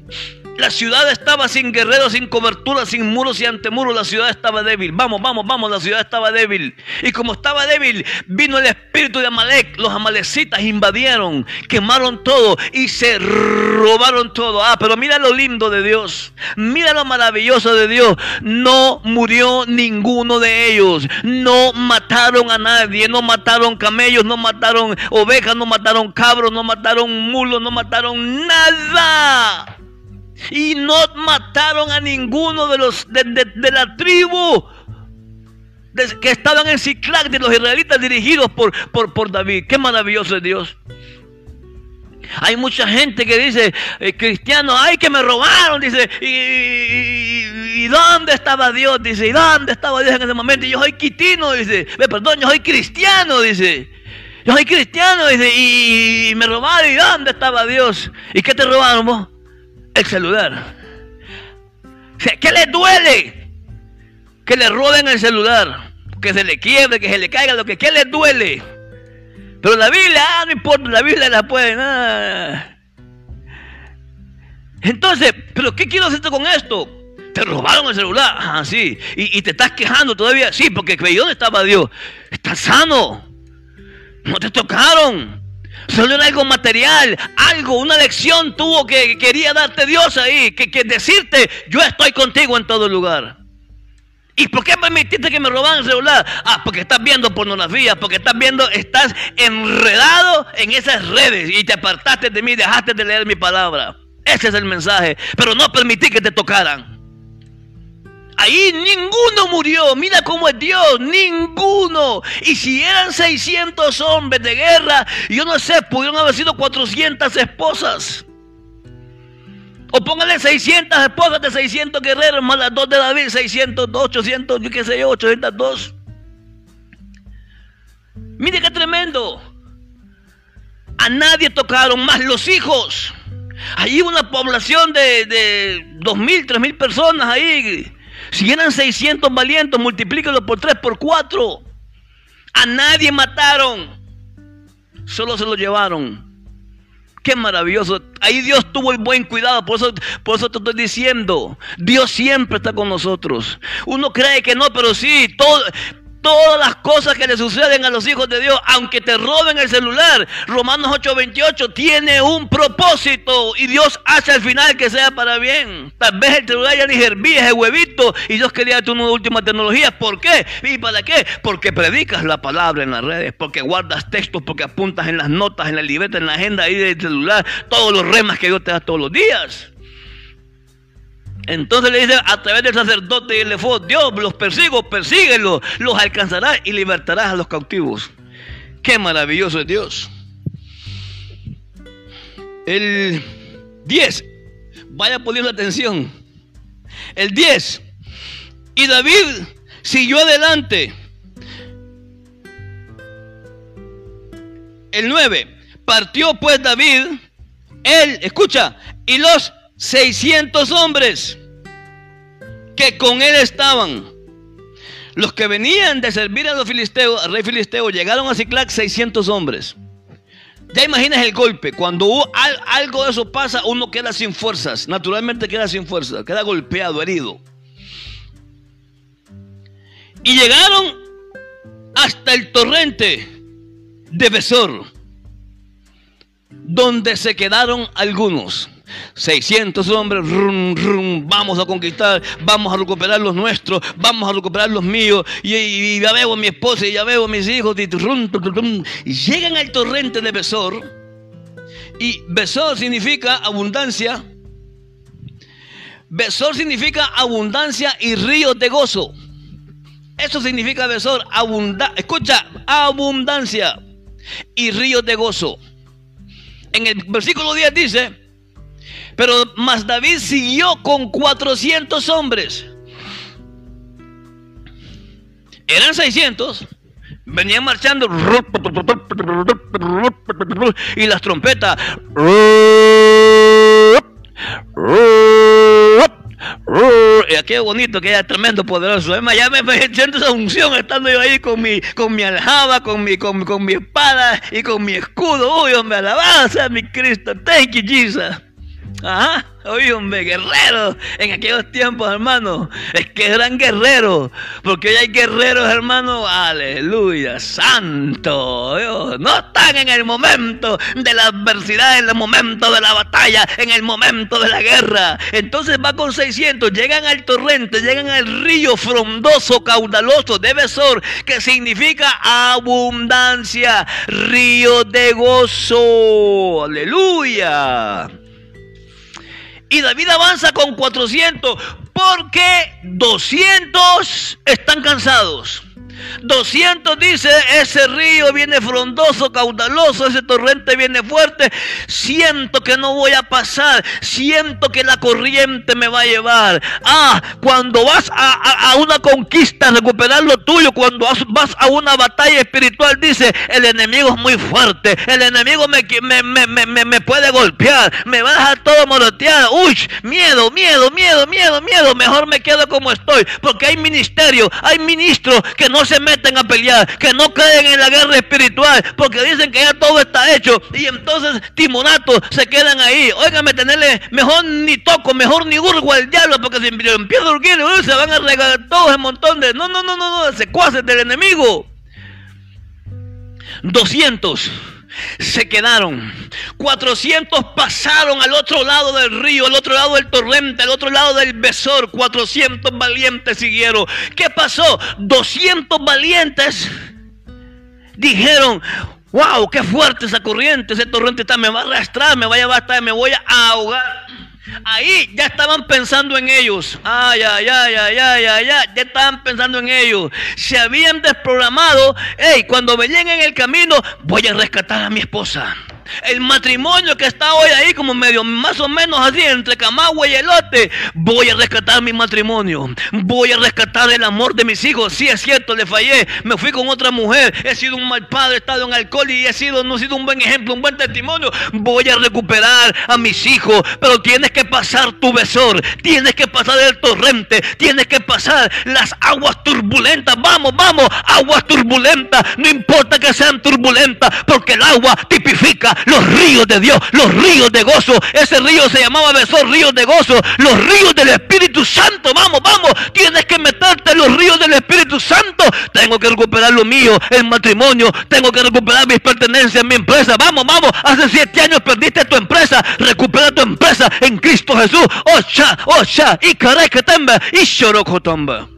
La ciudad estaba sin guerreros, sin cobertura, sin muros y antemuros. La ciudad estaba débil. Vamos, vamos, vamos. La ciudad estaba débil. Y como estaba débil, vino el espíritu de Amalek. Los amalecitas invadieron, quemaron todo y se robaron todo. Ah, pero mira lo lindo de Dios. Mira lo maravilloso de Dios. No murió ninguno de ellos. No mataron a nadie. No mataron camellos, no mataron ovejas, no mataron cabros, no mataron mulos, no mataron nada. Y no mataron a ninguno de los de, de, de la tribu que estaban en Ciclac de los israelitas dirigidos por, por, por David. Qué maravilloso es Dios. Hay mucha gente que dice, eh, cristiano, ay que me robaron, dice, y, y, y, dónde estaba Dios? Dice, ¿y dónde estaba Dios en ese momento? Y yo soy quitino, dice, perdón, yo soy cristiano, dice. Yo soy cristiano, dice, y, me robaron, ¿y dónde estaba Dios? ¿Y qué te robaron vos? El celular. ¿Qué le duele? Que le roben el celular, que se le quiebre, que se le caiga, lo que ¿qué le duele? Pero la Biblia, ah, no importa, la Biblia la puede. Ah. Entonces, ¿pero qué quiero hacer con esto? te robaron el celular. Ah, sí. Y, y te estás quejando todavía. Sí, porque creí dónde estaba Dios. Estás sano. No te tocaron. Solo era algo material, algo, una lección tuvo que quería darte Dios ahí, que, que decirte, yo estoy contigo en todo lugar. ¿Y por qué permitiste que me robaran el celular? Ah, porque estás viendo pornografía, porque estás viendo, estás enredado en esas redes y te apartaste de mí, dejaste de leer mi palabra. Ese es el mensaje. Pero no permití que te tocaran. Ahí ninguno murió. Mira cómo es Dios. Ninguno. Y si eran 600 hombres de guerra, yo no sé, pudieron haber sido 400 esposas. O póngale 600 esposas de 600 guerreros más las dos de David, 600, 800, yo qué sé yo, 802. Mire qué tremendo. A nadie tocaron más los hijos. Ahí una población de, de 2.000, 3.000 personas ahí si eran 600 valientes, multiplíquelo por 3, por 4. A nadie mataron. Solo se lo llevaron. Qué maravilloso. Ahí Dios tuvo el buen cuidado. Por eso, por eso te estoy diciendo. Dios siempre está con nosotros. Uno cree que no, pero sí. Todo, todas las cosas que le suceden a los hijos de Dios, aunque te roben el celular, Romanos 8:28 tiene un propósito y Dios hace al final que sea para bien. Tal vez el celular ya ni hervía, el huevito y Dios quería una última tecnología. ¿Por qué? ¿Y para qué? Porque predicas la palabra en las redes, porque guardas textos, porque apuntas en las notas, en la libreta, en la agenda ahí del celular, todos los remas que Dios te da todos los días. Entonces le dice a través del sacerdote y el efod, Dios los persigo, persíguelos, los alcanzarás y libertarás a los cautivos. Qué maravilloso es Dios. El 10, vaya poniendo atención. El 10, y David siguió adelante. El 9, partió pues David, él, escucha, y los 600 hombres que con él estaban. Los que venían de servir a los filisteos, al rey filisteo, llegaron a Ciclac 600 hombres. Ya imaginas el golpe. Cuando algo de eso pasa, uno queda sin fuerzas. Naturalmente queda sin fuerzas. Queda golpeado, herido. Y llegaron hasta el torrente de Besor, donde se quedaron algunos. 600 hombres, vamos a conquistar, vamos a recuperar los nuestros, vamos a recuperar los míos, y, ya veo a mi esposa y ya veo a mis hijos, y, llegan al torrente de Besor, y Besor significa abundancia, Besor significa abundancia y ríos de gozo. Eso significa Besor, abundancia, escucha, abundancia y ríos de gozo. En el versículo 10 dice, pero más David siguió con 400 hombres. Eran 600. Venían marchando. Y las trompetas. Y qué bonito, que era tremendo, poderoso. ya me siento esa unción estando yo ahí con mi, con mi aljaba, con mi, con, con mi espada y con mi escudo. Uy, hombre, alabanza mi Cristo. Thank you, Jesus. Ajá, oye, hombre, guerrero. En aquellos tiempos, hermano, es que eran guerreros. Porque hoy hay guerreros, hermano, aleluya, santo. Dios. No están en el momento de la adversidad, en el momento de la batalla, en el momento de la guerra. Entonces va con 600, llegan al torrente, llegan al río frondoso, caudaloso de Besor, que significa abundancia, río de gozo. Aleluya. Y David avanza con 400 porque 200 están cansados. 200 dice, ese río viene frondoso, caudaloso, ese torrente viene fuerte. Siento que no voy a pasar, siento que la corriente me va a llevar. Ah, cuando vas a, una conquista, recuperar lo tuyo, cuando vas, a una batalla espiritual, dice, el enemigo es muy fuerte, el enemigo me, me puede golpear, me va a dejar todo moroteado. Uy, miedo, miedo, miedo, miedo, miedo. Mejor me quedo como estoy, porque hay ministerio, hay ministros que no se meten a pelear, que no caen en la guerra espiritual, porque dicen que ya todo está hecho. Y entonces timonatos se quedan ahí. Óigame, tenerle mejor ni toco, mejor ni urgo al diablo, porque si empiezo a urgir, se van a regalar todos un montón de. No, no, no, no, no, secuaces del enemigo. 200 se quedaron. 400 pasaron al otro lado del río, al otro lado del torrente, al otro lado del besor. 400 valientes siguieron. ¿Qué pasó? 200 valientes dijeron, wow, qué fuerte esa corriente, ese torrente está, me va a arrastrar, me va a llevar me voy a ahogar. Ahí ya estaban pensando en ellos. Ay, ay, ay, ay, ay, ay, ay. Ya estaban pensando en ellos. Se habían desprogramado. Hey, cuando venían en el camino, voy a rescatar a mi esposa. El matrimonio que está hoy ahí como medio, más o menos así, entre Camagua y Elote. Voy a rescatar mi matrimonio. Voy a rescatar el amor de mis hijos. Sí, es cierto, le fallé. Me fui con otra mujer. He sido un mal padre, he estado en alcohol y he sido, no he sido un buen ejemplo, un buen testimonio. Voy a recuperar a mis hijos. Pero tienes que pasar tu besor. Tienes que pasar el torrente. Tienes que pasar las aguas turbulentas. Vamos, vamos, aguas turbulentas. No importa que sean turbulentas, porque el agua tipifica los ríos de Dios, los ríos de gozo. Ese río se llamaba Besor, ríos de gozo, los ríos del Espíritu Santo. Vamos, vamos, tienes que meterte en los ríos del Espíritu Santo. Tengo que recuperar lo mío, el matrimonio, tengo que recuperar mis pertenencias, mi empresa. Vamos, vamos, hace siete años perdiste tu empresa, recupera tu empresa en Cristo Jesús. Ocha, ocha, y caray que temba, y chorocotomba.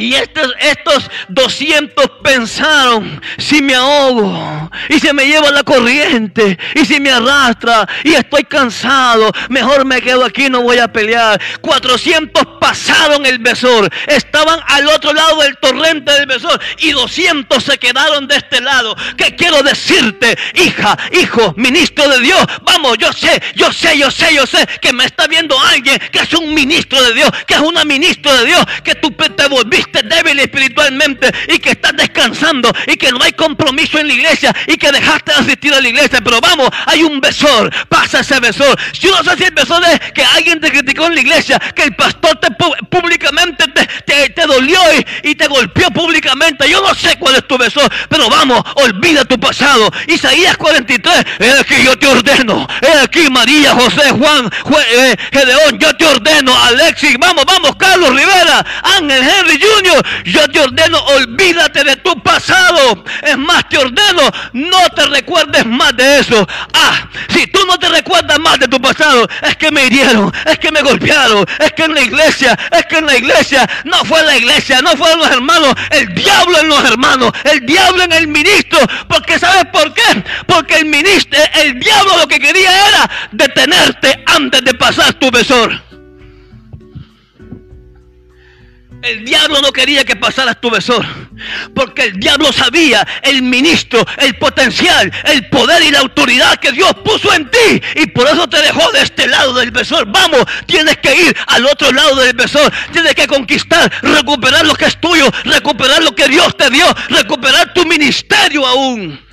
Y estos, estos 200 pensaron, si me ahogo y se me lleva la corriente y si me arrastra y estoy cansado, mejor me quedo aquí, no voy a pelear. 400 pasaron el besor, estaban al otro lado del torrente del besor y 200 se quedaron de este lado. ¿Qué quiero decirte, hija, hijo, ministro de Dios? Vamos, yo sé, yo sé, yo sé, yo sé que me está viendo alguien que es un ministro de Dios, que es una ministra de Dios, que tú te volviste débil espiritualmente y que estás descansando y que no hay compromiso en la iglesia y que dejaste de asistir a la iglesia. Pero vamos, hay un besor, pasa ese besor. Yo no sé si el besor es que alguien te criticó en la iglesia, que el pastor te públicamente te, te, dolió y, te golpeó públicamente. Yo no sé cuál es tu besor, pero vamos, olvida tu pasado. Isaías 43, es aquí yo te ordeno, es aquí María, José, Juan, eh, Gedeón, yo te ordeno, Alexis, vamos, vamos, Carlos Rivera, Ángel Henry Jr., yo te ordeno, olvídate de tu pasado. Es más, te ordeno, no te recuerdes más de eso. Ah, si tú no te recuerdas más de tu pasado, es que me hirieron, es que me golpearon, es que en la iglesia, es que en la iglesia, no fue la iglesia, no fueron los hermanos, el diablo en los hermanos, el diablo en el ministro. Porque ¿sabes por qué? Porque el ministro, el diablo lo que quería era detenerte antes de pasar tu besor. El diablo no quería que pasaras tu besor, porque el diablo sabía el ministro, el potencial, el poder y la autoridad que Dios puso en ti, y por eso te dejó de este lado del besor. Vamos, tienes que ir al otro lado del besor, tienes que conquistar, recuperar lo que es tuyo, recuperar lo que Dios te dio, recuperar tu ministerio aún.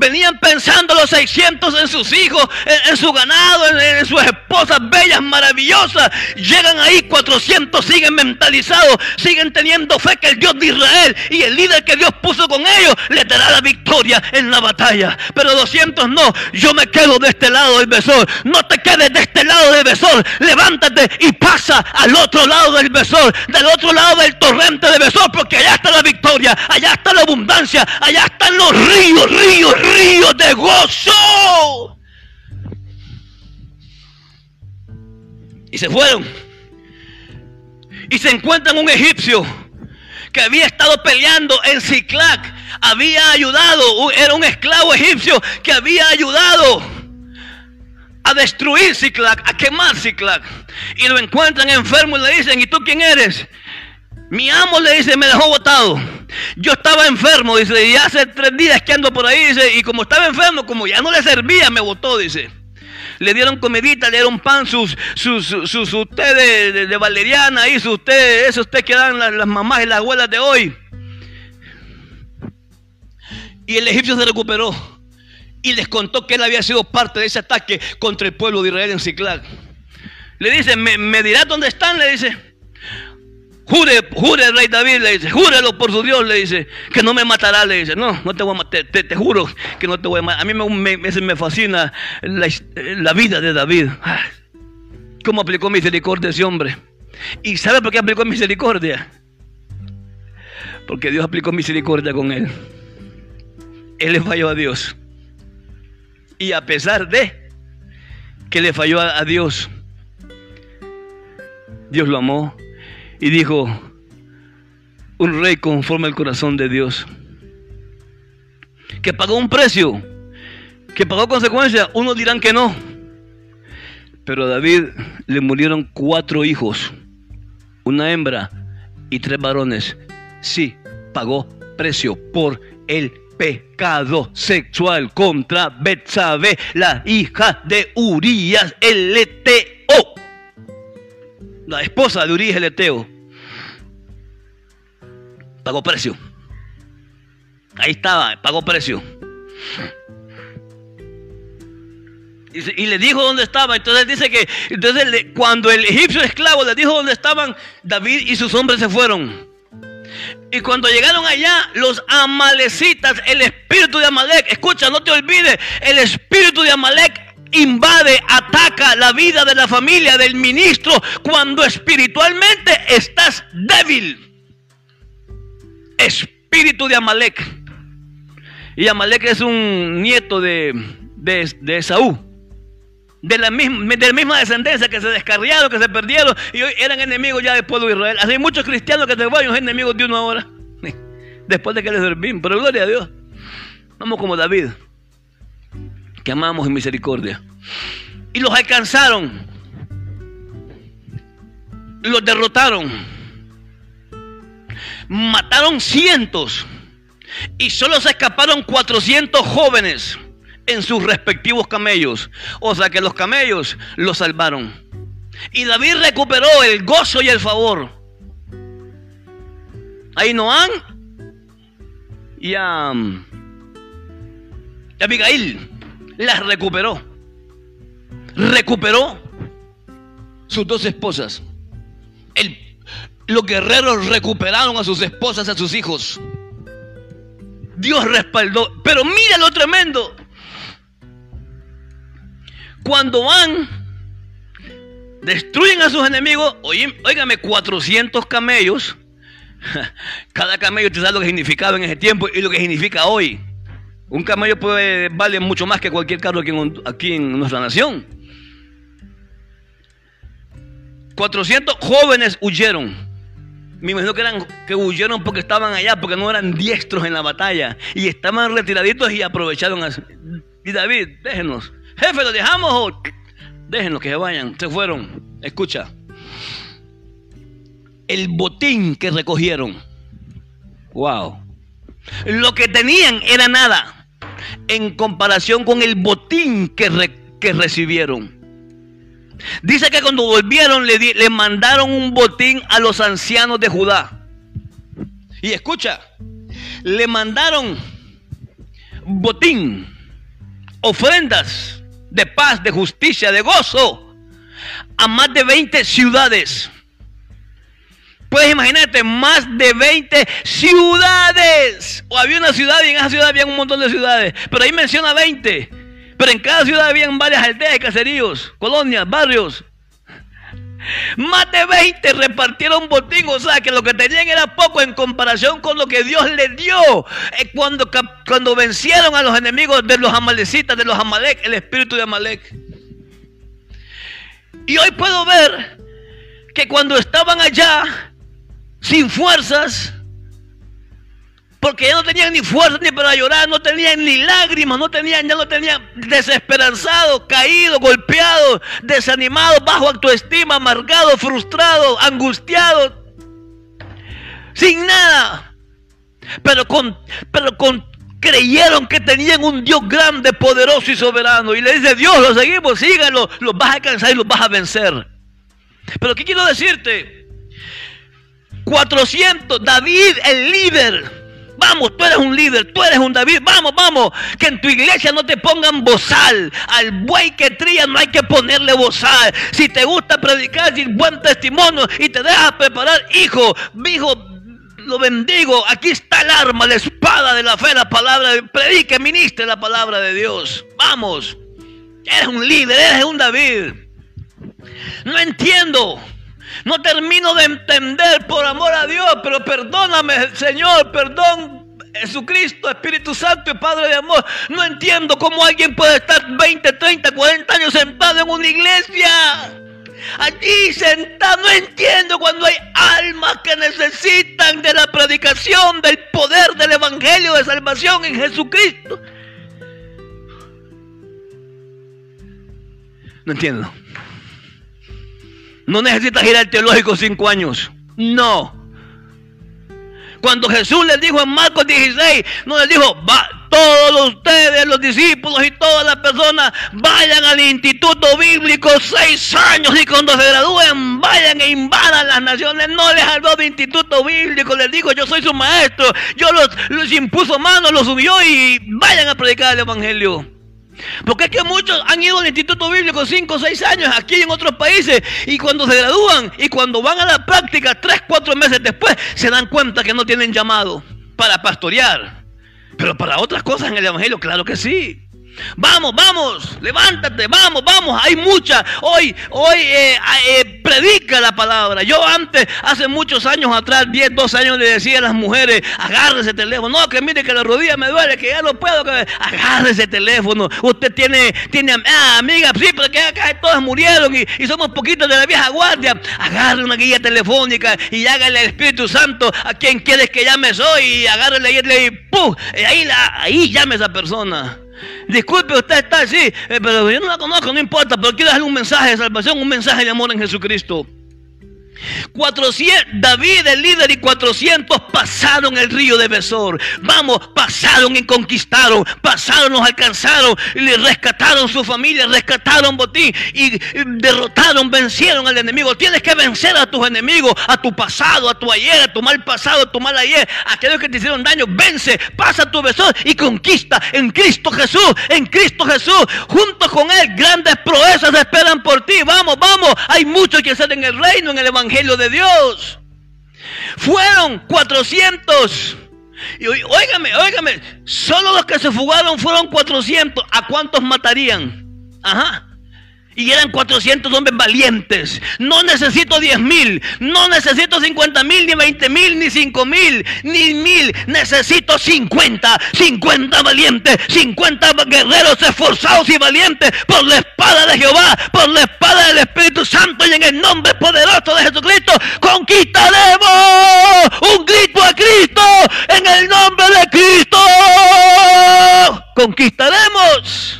Venían pensando los 600 en sus hijos, en, su ganado, en, sus esposas bellas, maravillosas. Llegan ahí 400, siguen mentalizados, siguen teniendo fe que el Dios de Israel y el líder que Dios puso con ellos le dará la victoria en la batalla. Pero 200 no, yo me quedo de este lado del besor. No te quedes de este lado del besor. Levántate y pasa al otro lado del besor, del otro lado del torrente de besor, porque allá está la victoria, allá está la abundancia, allá están los ríos, ríos, ríos río de gozo. Y se fueron. Y se encuentran un egipcio que había estado peleando en Ciclac. Había ayudado, era un esclavo egipcio que había ayudado a destruir Ciclac, a quemar Ciclac. Y lo encuentran enfermo y le dicen, ¿y tú quién eres? Mi amo le dice, me dejó botado. Yo estaba enfermo, dice, y hace tres días que ando por ahí, dice, y como estaba enfermo, como ya no le servía, me botó, dice. Le dieron comidita, le dieron pan, sus, sus, sus, té de, valeriana, y sus té, esos té que dan las, mamás y las abuelas de hoy. Y el egipcio se recuperó y les contó que él había sido parte de ese ataque contra el pueblo de Israel en Ciclac. Le dice, ¿me, me dirás dónde están? Le dice. Jure, jure el rey David, le dice, júrelo por su Dios, le dice, que no me matará, le dice, no, no te voy a matar, te, juro que no te voy a matar. A mí me, me, fascina la, vida de David. ¿Cómo aplicó misericordia ese hombre? ¿Y sabe por qué aplicó misericordia? Porque Dios aplicó misericordia con él. Él le falló a Dios. Y a pesar de que le falló a Dios, Dios lo amó y dijo, un rey conforme al corazón de Dios, que pagó un precio, que pagó consecuencias, unos dirán que no, pero a David le murieron cuatro hijos, una hembra y tres varones. Sí, pagó precio por el pecado sexual contra Betsabe, la hija de Urias el Eteo la esposa de Urias el Eteo, pagó precio. Ahí estaba, pagó precio. Y, le dijo dónde estaba. Entonces dice que entonces cuando el egipcio esclavo le dijo dónde estaban, David y sus hombres se fueron. Y cuando llegaron allá, los amalecitas, el espíritu de Amalek, escucha, no te olvides, el espíritu de Amalek invade, ataca la vida de la familia del ministro cuando espiritualmente estás débil. Espíritu de Amalek. Y Amalek es un nieto de, de, de Esaú. De la, misma, descendencia que se descarriaron, que se perdieron y hoy eran enemigos ya del pueblo de Israel. Así hay muchos cristianos que se van enemigos de uno ahora. Después de que les dormimos. Pero gloria a Dios. Vamos como David que amamos en misericordia. Y los alcanzaron. Los derrotaron. Mataron cientos. Y solo se escaparon 400 jóvenes en sus respectivos camellos. O sea que los camellos los salvaron. Y David recuperó el gozo y el favor. A, y a Abigail las recuperó. Recuperó sus dos esposas. los guerreros recuperaron a sus esposas, a sus hijos. Dios respaldó. Pero mira lo tremendo. Cuando van, destruyen a sus enemigos. Óigame, 400 camellos. Cada camello te sabe lo que significaba en ese tiempo y lo que significa hoy. Un camello puede vale mucho más que cualquier carro aquí en, nuestra nación. 400 jóvenes huyeron. Me imagino que, eran, que huyeron porque estaban allá, porque no eran diestros en la batalla. Y estaban retiraditos y aprovecharon. A... Y David, déjenos. Jefe, ¿lo dejamos o déjenos que se vayan? Se fueron. Escucha. El botín que recogieron. Wow. Lo que tenían era nada en comparación con el botín que, que recibieron. Dice que cuando volvieron le, le mandaron un botín a los ancianos de Judá. Y escucha, le mandaron botín, ofrendas de paz, de justicia, de gozo a más de 20 ciudades. Puedes imaginarte, más de 20 ciudades. O había una ciudad y en esa ciudad había un montón de ciudades. Pero ahí menciona 20. Pero en cada ciudad habían varias aldeas, caseríos, colonias, barrios. Más de 20 repartieron botín, o sea que lo que tenían era poco en comparación con lo que Dios les dio. Eh, cuando, cuando vencieron a los enemigos de los amalecitas, de los amalek, el espíritu de amalek. Y hoy puedo ver que cuando estaban allá, sin fuerzas, porque ya no tenían ni fuerzas ni para llorar, no tenían ni lágrimas, no tenían, ya no tenían desesperanzados, caídos, golpeados, desanimados, bajo autoestima, amargados, frustrados, angustiados, sin nada. Pero con, pero con creyeron que tenían un Dios grande, poderoso y soberano. Y le dice, Dios, lo seguimos, síganlo, los vas a alcanzar y los vas a vencer. Pero ¿qué quiero decirte? 400, David el líder, Vamos, tú eres un líder, tú eres un David. Vamos, vamos. Que en tu iglesia no te pongan bozal. Al buey que tría no hay que ponerle bozal. Si te gusta predicar sin buen testimonio y te dejas preparar, hijo, hijo, lo bendigo. Aquí está el arma, la espada de la fe, la palabra. Predique, ministre la palabra de Dios. Vamos. Eres un líder, eres un David. No entiendo. No termino de entender por amor a Dios, pero perdóname, Señor, perdón, Jesucristo, Espíritu Santo y Padre de amor. No entiendo cómo alguien puede estar 20, 30, 40 años sentado en una iglesia. Allí sentado, no entiendo cuando hay almas que necesitan de la predicación, del poder del Evangelio de salvación en Jesucristo. No entiendo. No necesitas ir al teológico cinco años. No. Cuando Jesús les dijo en Marcos 16, no les dijo, va, todos ustedes, los discípulos y todas las personas, vayan al instituto bíblico seis años y cuando se gradúen, vayan e invadan las naciones. No les habló de instituto bíblico, les dijo, yo soy su maestro, yo los, los impuso mano, los subió y vayan a predicar el Evangelio. Porque es que muchos han ido al Instituto Bíblico 5 o 6 años aquí en otros países y cuando se gradúan y cuando van a la práctica 3, 4 meses después se dan cuenta que no tienen llamado para pastorear. Pero para otras cosas en el Evangelio, claro que sí. Vamos, vamos, levántate, vamos, vamos. Hay mucha. Hoy, hoy eh, eh, predica la palabra. Yo antes, hace muchos años atrás, 10, 12 años, le decía a las mujeres: agárrese el teléfono. No, que mire que la rodilla me duele, que ya no puedo. Que... Agárrese el teléfono. Usted tiene, tiene ah, amiga, sí, pero que acá todas murieron y, y, somos poquitos de la vieja guardia. Agarre una guía telefónica y hágale al Espíritu Santo a quien quieres que llame hoy y agárrele y, y ¡pum! Ahí, la, ahí llame a esa persona. Disculpe, usted está así, eh, pero yo no la conozco, no importa, pero quiero darle un mensaje de salvación, un mensaje de amor en Jesucristo. 400, David el líder y 400 pasaron el río de Besor. Vamos, pasaron y conquistaron, pasaron, nos alcanzaron, y le rescataron su familia, rescataron botín y, derrotaron, vencieron al enemigo. Tienes que vencer a tus enemigos, a tu pasado, a tu ayer, a tu mal pasado, a tu mal ayer, a aquellos que te hicieron daño. Vence, pasa tu Besor y conquista en Cristo Jesús, en Cristo Jesús, junto con Él. Grandes proezas esperan por ti. Vamos, vamos. Hay muchos que están en el reino, en el Evangelio de Dios. Fueron 400. Y óigame, óigame, solo los que se fugaron fueron 400. ¿A cuántos matarían? Ajá. Y eran 400 hombres valientes. No necesito 10 mil, no necesito 50 mil, ni 20 mil, ni 5 mil, ni mil. Necesito 50, 50 valientes, 50 guerreros esforzados y valientes por la espada de Jehová, por la espada del Espíritu Santo y en el nombre poderoso de Jesucristo. Conquistaremos un grito a Cristo en el nombre de Cristo. Conquistaremos.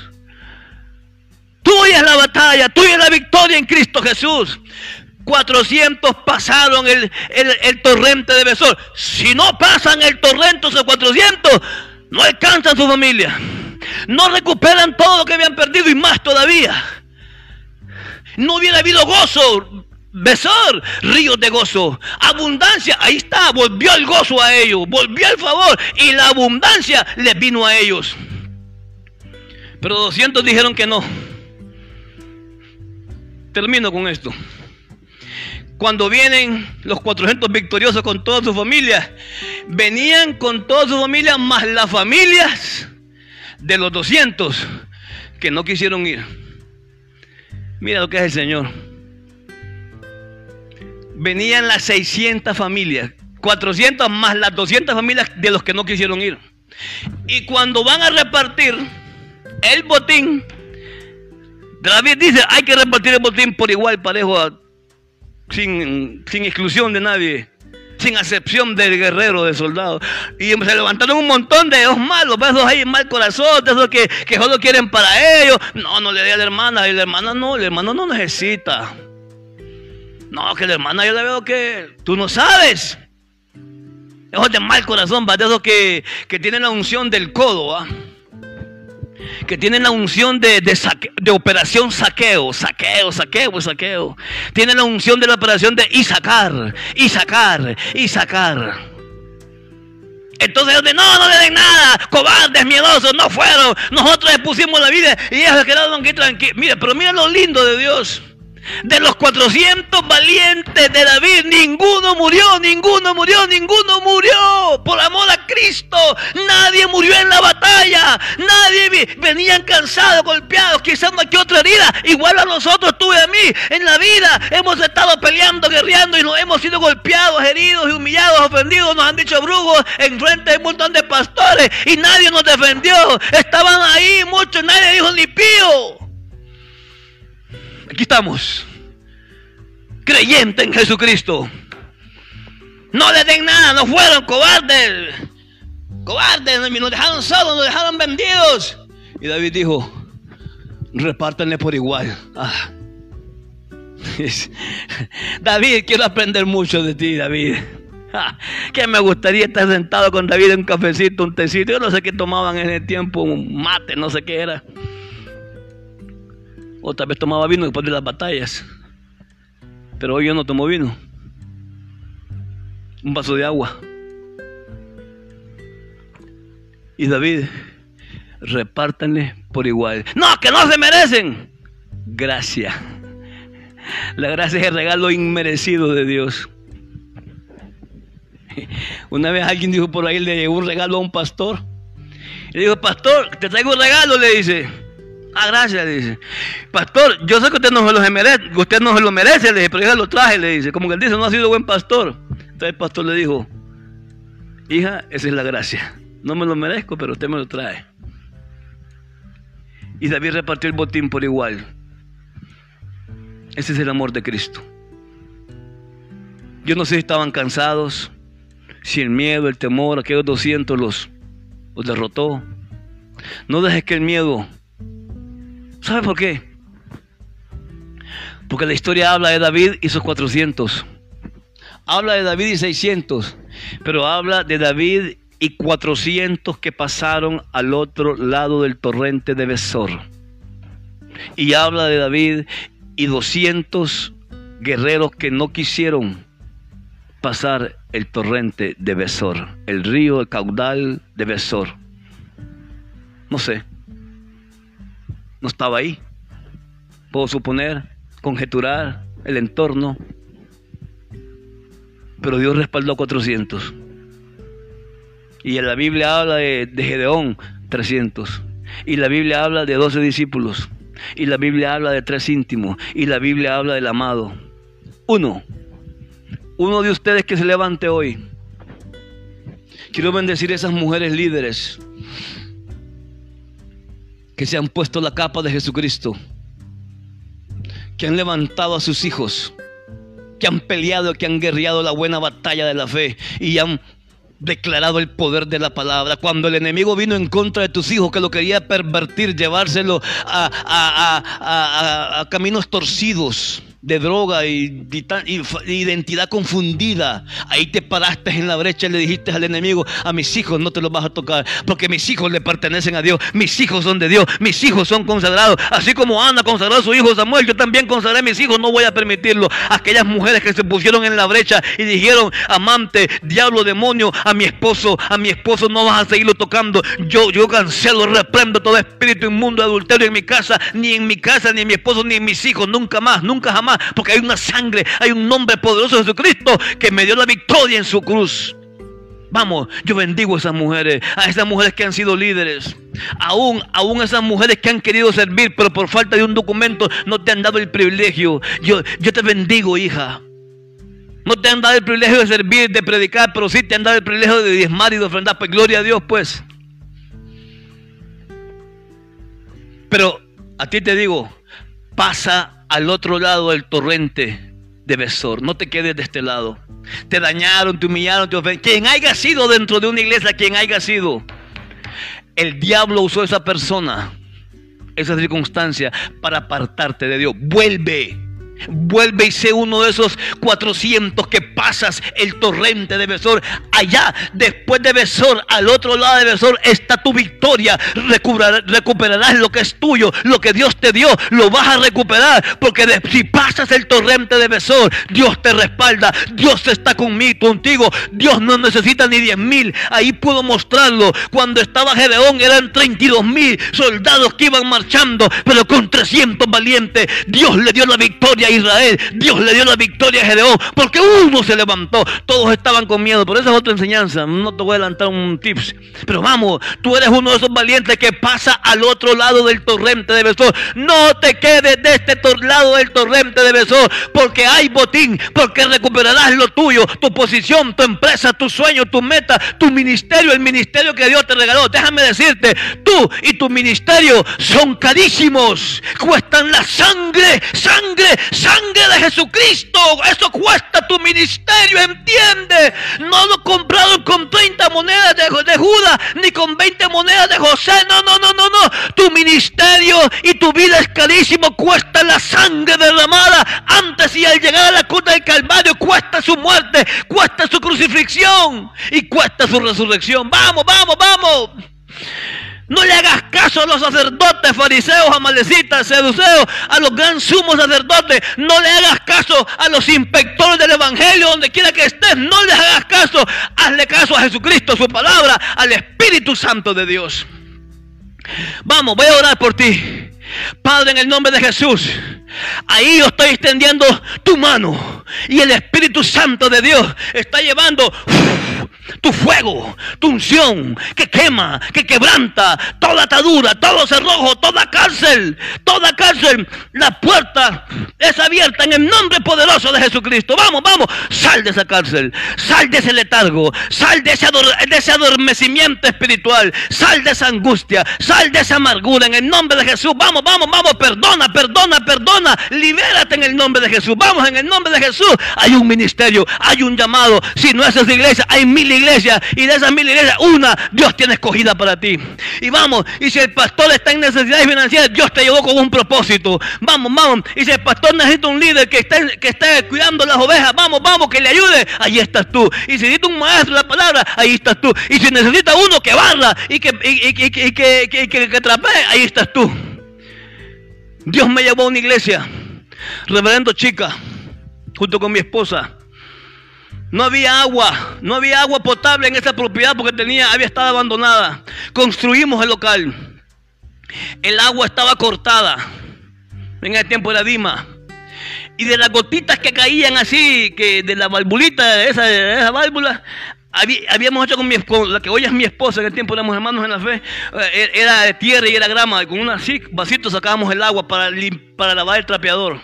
Tuya es la batalla, tuya es la victoria en Cristo Jesús. 400 pasaron el, el, el, torrente de Besor. Si no pasan el torrente esos 400, no alcanzan su familia. No recuperan todo lo que habían perdido y más todavía. No hubiera habido gozo, Besor, ríos de gozo. Abundancia, ahí está, volvió el gozo a ellos, volvió el favor y la abundancia les vino a ellos. Pero 200 dijeron que no. Termino con esto. Cuando vienen los 400 victoriosos con toda su familia, venían con toda su familia más las familias de los 200 que no quisieron ir. Mira lo que es el Señor. Venían las 600 familias, 400 más las 200 familias de los que no quisieron ir. Y cuando van a repartir el botín, David dice, hay que repartir el botín por igual, parejo, a, sin, sin exclusión de nadie, sin acepción del guerrero, del soldado. Y se levantaron un montón de esos malos, esos ahí mal corazón, de esos que, que solo quieren para ellos. No, no le di a la hermana, y la hermana no, el hermano no necesita. No, que la hermana yo le veo que tú no sabes. Esos de mal corazón, de esos que, que tienen la unción del codo, ¿va? Que tienen la unción de, de, saque, de, operación saqueo, saqueo, saqueo, saqueo. Tienen la unción de la operación de y sacar, y sacar, y sacar. Entonces ellos no, no le den nada, cobardes, miedosos, no fueron. Nosotros les pusimos la vida y ellos quedaron aquí tranquilos. Mire, pero mira lo lindo de Dios. De los 400 valientes de David, ninguno murió, ninguno murió, ninguno murió. Por amor a Cristo, nadie murió en la batalla. Nadie venían cansados, golpeados, quizás más que otra herida. Igual a nosotros, tú y a mí, en la vida hemos estado peleando, guerreando y nos hemos sido golpeados, heridos y humillados, ofendidos. Nos han dicho brujos en frente de un montón de pastores y nadie nos defendió. Estaban ahí muchos, nadie dijo ni pío. Aquí estamos. Creyente en Jesucristo. No le den nada, no fueron cobardes. Cobardes, nos dejaron solos, nos dejaron vendidos. Y David dijo, repártanle por igual. Ah. David, quiero aprender mucho de ti, David. Ah, que me gustaría estar sentado con David en un cafecito, un tecito. Yo no sé qué tomaban en el tiempo, un mate, no sé qué era. O tal vez tomaba vino después de las batallas. Pero hoy yo no tomo vino. Un vaso de agua. Y David, repártanle por igual. No, que no se merecen. Gracia. La gracia es el regalo inmerecido de Dios. Una vez alguien dijo por ahí, le llegó un regalo a un pastor. Le dijo, pastor, te traigo un regalo, le dice. Ah, gracias, le dice. Pastor, yo sé que usted no se lo merece, usted no se lo merece, le dice, pero ya lo traje, le dice. Como que él dice, no ha sido buen pastor. Entonces el pastor le dijo, hija, esa es la gracia. No me lo merezco, pero usted me lo trae. Y David repartió el botín por igual. Ese es el amor de Cristo. Yo no sé si estaban cansados, si el miedo, el temor, aquellos 200 los, los derrotó. No dejes que el miedo ¿Sabe por qué? Porque la historia habla de David y sus 400. Habla de David y 600. Pero habla de David y 400 que pasaron al otro lado del torrente de Besor. Y habla de David y 200 guerreros que no quisieron pasar el torrente de Besor, el río, el caudal de Besor. No sé no estaba ahí. Puedo suponer, conjeturar el entorno. Pero Dios respaldó a 400. Y la Biblia habla de, de Gedeón, 300. Y la Biblia habla de 12 discípulos. Y la Biblia habla de tres íntimos. Y la Biblia habla del amado. Uno. Uno de ustedes que se levante hoy. Quiero bendecir a esas mujeres líderes que se han puesto la capa de Jesucristo, que han levantado a sus hijos, que han peleado, que han guerreado la buena batalla de la fe y han declarado el poder de la palabra. Cuando el enemigo vino en contra de tus hijos, que lo quería pervertir, llevárselo a, a caminos torcidos de droga y, identidad confundida. Ahí te paraste en la brecha y le dijiste al enemigo, a mis hijos no te los vas a tocar, porque mis hijos le pertenecen a Dios, mis hijos son de Dios, mis hijos son consagrados. Así como Ana consagró a su hijo Samuel, yo también consagré a mis hijos, no voy a permitirlo. Aquellas mujeres que se pusieron en la brecha y dijeron, amante, diablo, demonio, a mi esposo, a mi esposo no vas a seguirlo tocando. Yo, yo cancelo, reprendo todo espíritu inmundo, adulterio en mi casa, ni en mi casa, ni en mi esposo, ni en mis hijos, nunca más, nunca jamás porque hay una sangre, hay un nombre poderoso de Jesucristo que me dio la victoria en su cruz. Vamos, yo bendigo a esas mujeres, a esas mujeres que han sido líderes, aún, aún esas mujeres que han querido servir, pero por falta de un documento no te han dado el privilegio. Yo, yo te bendigo, hija. No te han dado el privilegio de servir, de predicar, pero sí te han dado el privilegio de diezmar y de ofrendar. Pues gloria a Dios, pues. Pero a ti te digo, pasa al otro lado del torrente de Besor. No te quedes de este lado. Te dañaron, te humillaron, te ofendieron. Quien haya sido dentro de una iglesia, quien haya sido. El diablo usó esa persona, esa circunstancia, para apartarte de Dios. Vuelve. Vuelve y sé uno de esos 400 que pasas el torrente de Besor. Allá, después de Besor, al otro lado de Besor, está tu victoria. recuperarás lo que es tuyo, lo que Dios te dio, lo vas a recuperar. Porque si pasas el torrente de Besor, Dios te respalda, Dios está conmigo, contigo. Dios no necesita ni 10 mil. Ahí puedo mostrarlo. Cuando estaba Gedeón eran 32 mil soldados que iban marchando, pero con 300 valientes. Dios le dio la victoria Israel. Dios le dio la victoria a Gedeón porque uno se levantó. Todos estaban con miedo. Pero esa es otra enseñanza. No te voy a adelantar un tips. Pero vamos, tú eres uno de esos valientes que pasa al otro lado del torrente de Besor. No te quedes de este lado del torrente de Besor porque hay botín, porque recuperarás lo tuyo, tu posición, tu empresa, tu sueño, tu meta, tu ministerio, el ministerio que Dios te regaló. Déjame decirte, tú y tu ministerio son carísimos. Cuestan la sangre, sangre de Jesucristo. Eso cuesta tu ministerio, entiende. No lo comprado con 30 monedas de, de Judas, ni con 20 monedas de José. No, no, no, no, no. Tu ministerio y tu vida es carísimo. Cuesta la sangre derramada antes y al llegar a la cruz del Calvario. Cuesta su muerte, cuesta su crucifixión y cuesta su resurrección. Vamos, vamos, vamos. No le hagas caso a los sacerdotes, fariseos, amalecitas, seduceos, a los gran sumos sacerdotes. No le hagas caso a los inspectores del Evangelio, donde quiera que estés. No le hagas caso. Hazle caso a Jesucristo, su palabra, al Espíritu Santo de Dios. Vamos, voy a orar por ti. Padre, en el nombre de Jesús, ahí yo estoy extendiendo tu mano y el Espíritu Santo de Dios está llevando tu fuego, tu unción que quema, que quebranta toda atadura, todo cerrojo, toda cárcel, toda cárcel. La puerta es abierta en el nombre poderoso de Jesucristo. Vamos, vamos, sal de esa cárcel, sal de ese letargo, sal de ese, adormecimiento espiritual, sal de esa angustia, sal de esa amargura en el nombre de Jesús. Vamos, vamos, vamos, perdona, perdona, perdona, libérate en el nombre de Jesús. Vamos, en el nombre de Jesús. Hay un ministerio, hay un llamado. Si no es esa iglesia, hay mil iglesias y de esas mil iglesias, una Dios tiene escogida para ti. Y vamos, y si el pastor está en necesidades financieras, Dios te llevó con un propósito. Vamos, vamos. Y si el pastor necesita un líder que esté, que esté cuidando las ovejas, vamos, vamos, que le ayude, ahí estás tú. Y si necesita un maestro de la palabra, ahí estás tú. Y si necesita uno que barra y que, y, que, que, que trapee, ahí estás tú. Dios me llevó a una iglesia, reverendo chica, junto con mi esposa. No había agua, no había agua potable en esa propiedad porque tenía, había estado abandonada. Construimos el local. El agua estaba cortada en el tiempo de la Dima. Y de las gotitas que caían así, que de la valvulita, esa, esa válvula, habíamos hecho con, mi, la que hoy es mi esposa, en el tiempo éramos hermanos en la fe, eh, era de tierra y era grama, con una así, vasito sacábamos el agua para lavar el trapeador.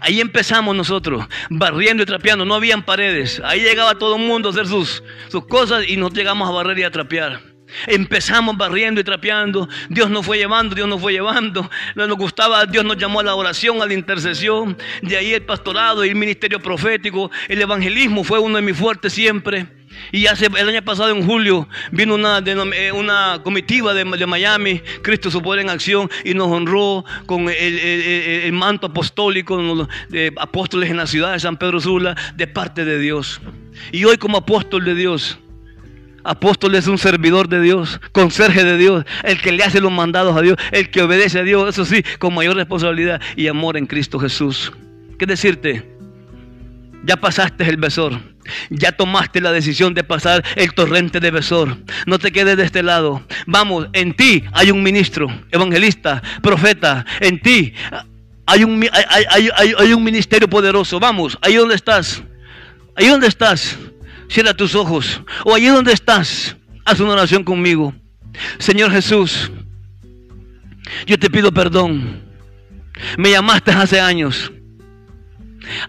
Ahí empezamos nosotros, barriendo y trapeando, no habían paredes. Ahí llegaba todo el mundo a hacer sus, sus cosas y nos llegamos a barrer y a trapear. Empezamos barriendo y trapeando. Dios nos fue llevando, Dios nos fue llevando. Nos gustaba, Dios nos llamó a la oración, a la intercesión. De ahí el pastorado y el ministerio profético. El evangelismo fue uno de mis fuertes siempre. Y hace, el año pasado, en julio, vino una, eh, una comitiva de, Miami, Cristo su poder en acción, y nos honró con el, manto apostólico de apóstoles en la ciudad de San Pedro Sula, de parte de Dios. Y hoy como apóstol de Dios, apóstol es un servidor de Dios, conserje de Dios, el que le hace los mandados a Dios, el que obedece a Dios, eso sí, con mayor responsabilidad y amor en Cristo Jesús. ¿Qué decirte? Ya pasaste el besor. Ya tomaste la decisión de pasar el torrente de besor. No te quedes de este lado. Vamos, en ti hay un ministro, evangelista, profeta. En ti hay un, hay, un ministerio poderoso. Vamos, ahí donde estás. Ahí donde estás. Cierra tus ojos. O ahí donde estás. Haz una oración conmigo. Señor Jesús, yo te pido perdón. Me llamaste hace años.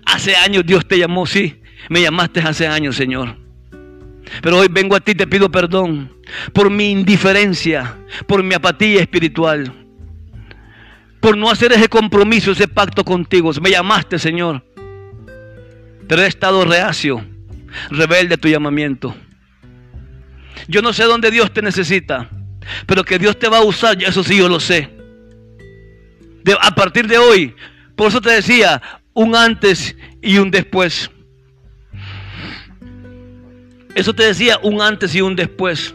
Hace años Dios te llamó, sí. Me llamaste hace años, Señor. Pero hoy vengo a ti te pido perdón por mi indiferencia, por mi apatía espiritual, por no hacer ese compromiso, ese pacto contigo. Me llamaste, Señor. Pero he estado reacio, rebelde a tu llamamiento. Yo no sé dónde Dios te necesita, pero que Dios te va a usar, eso sí yo lo sé. a partir de hoy, por eso te decía, un antes y un después. Eso te decía un antes y un después.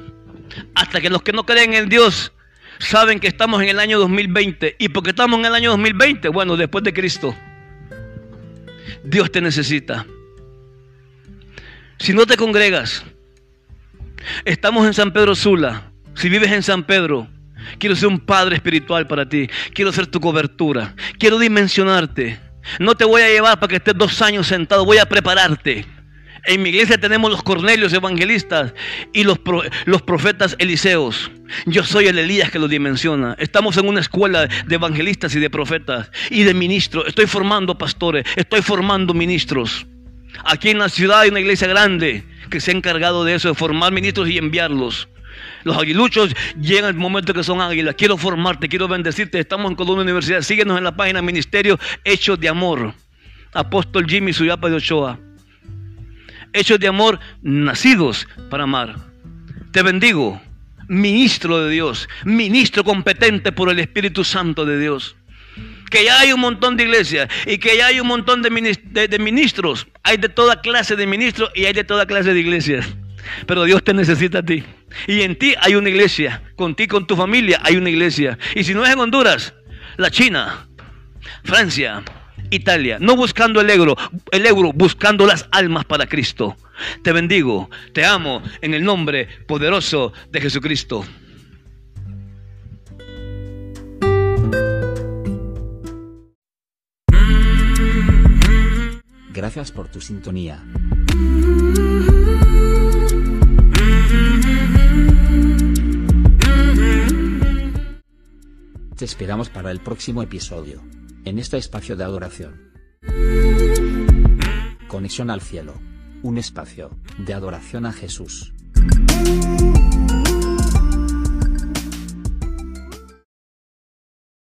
Hasta que los que no creen en Dios saben que estamos en el año 2020. ¿Y porque estamos en el año 2020? Bueno, después de Cristo. Dios te necesita. Si no te congregas, estamos en San Pedro Sula. Si vives en San Pedro, quiero ser un padre espiritual para ti. Quiero ser tu cobertura. Quiero dimensionarte. No te voy a llevar para que estés dos años sentado. Voy a prepararte. En mi iglesia tenemos los Cornelios evangelistas y los, los profetas Eliseos. Yo soy el Elías que lo dimensiona. Estamos en una escuela de evangelistas y de profetas y de ministros. Estoy formando pastores, estoy formando ministros. Aquí en la ciudad hay una iglesia grande que se ha encargado de eso, de formar ministros y enviarlos. Los aguiluchos llegan el momento que son águilas. Quiero formarte, quiero bendecirte. Estamos en Colonia Universidad. Síguenos en la página Ministerio Hechos de Amor. Apóstol Jimmy Suyapa de Ochoa hechos de amor, nacidos para amar. Te bendigo, ministro de Dios, ministro competente por el Espíritu Santo de Dios. Que ya hay un montón de iglesias y que ya hay un montón de, ministros. Hay de toda clase de ministros y hay de toda clase de iglesias. Pero Dios te necesita a ti. Y en ti hay una iglesia. Con ti, con tu familia, hay una iglesia. Y si no es en Honduras, la China, Francia, Italia, no buscando el euro, el euro, buscando las almas para Cristo. Te bendigo, te amo en el nombre poderoso de Jesucristo. Gracias por tu sintonía. Te esperamos para el próximo episodio en este espacio de adoración. Conexión al cielo. Un espacio de adoración a Jesús.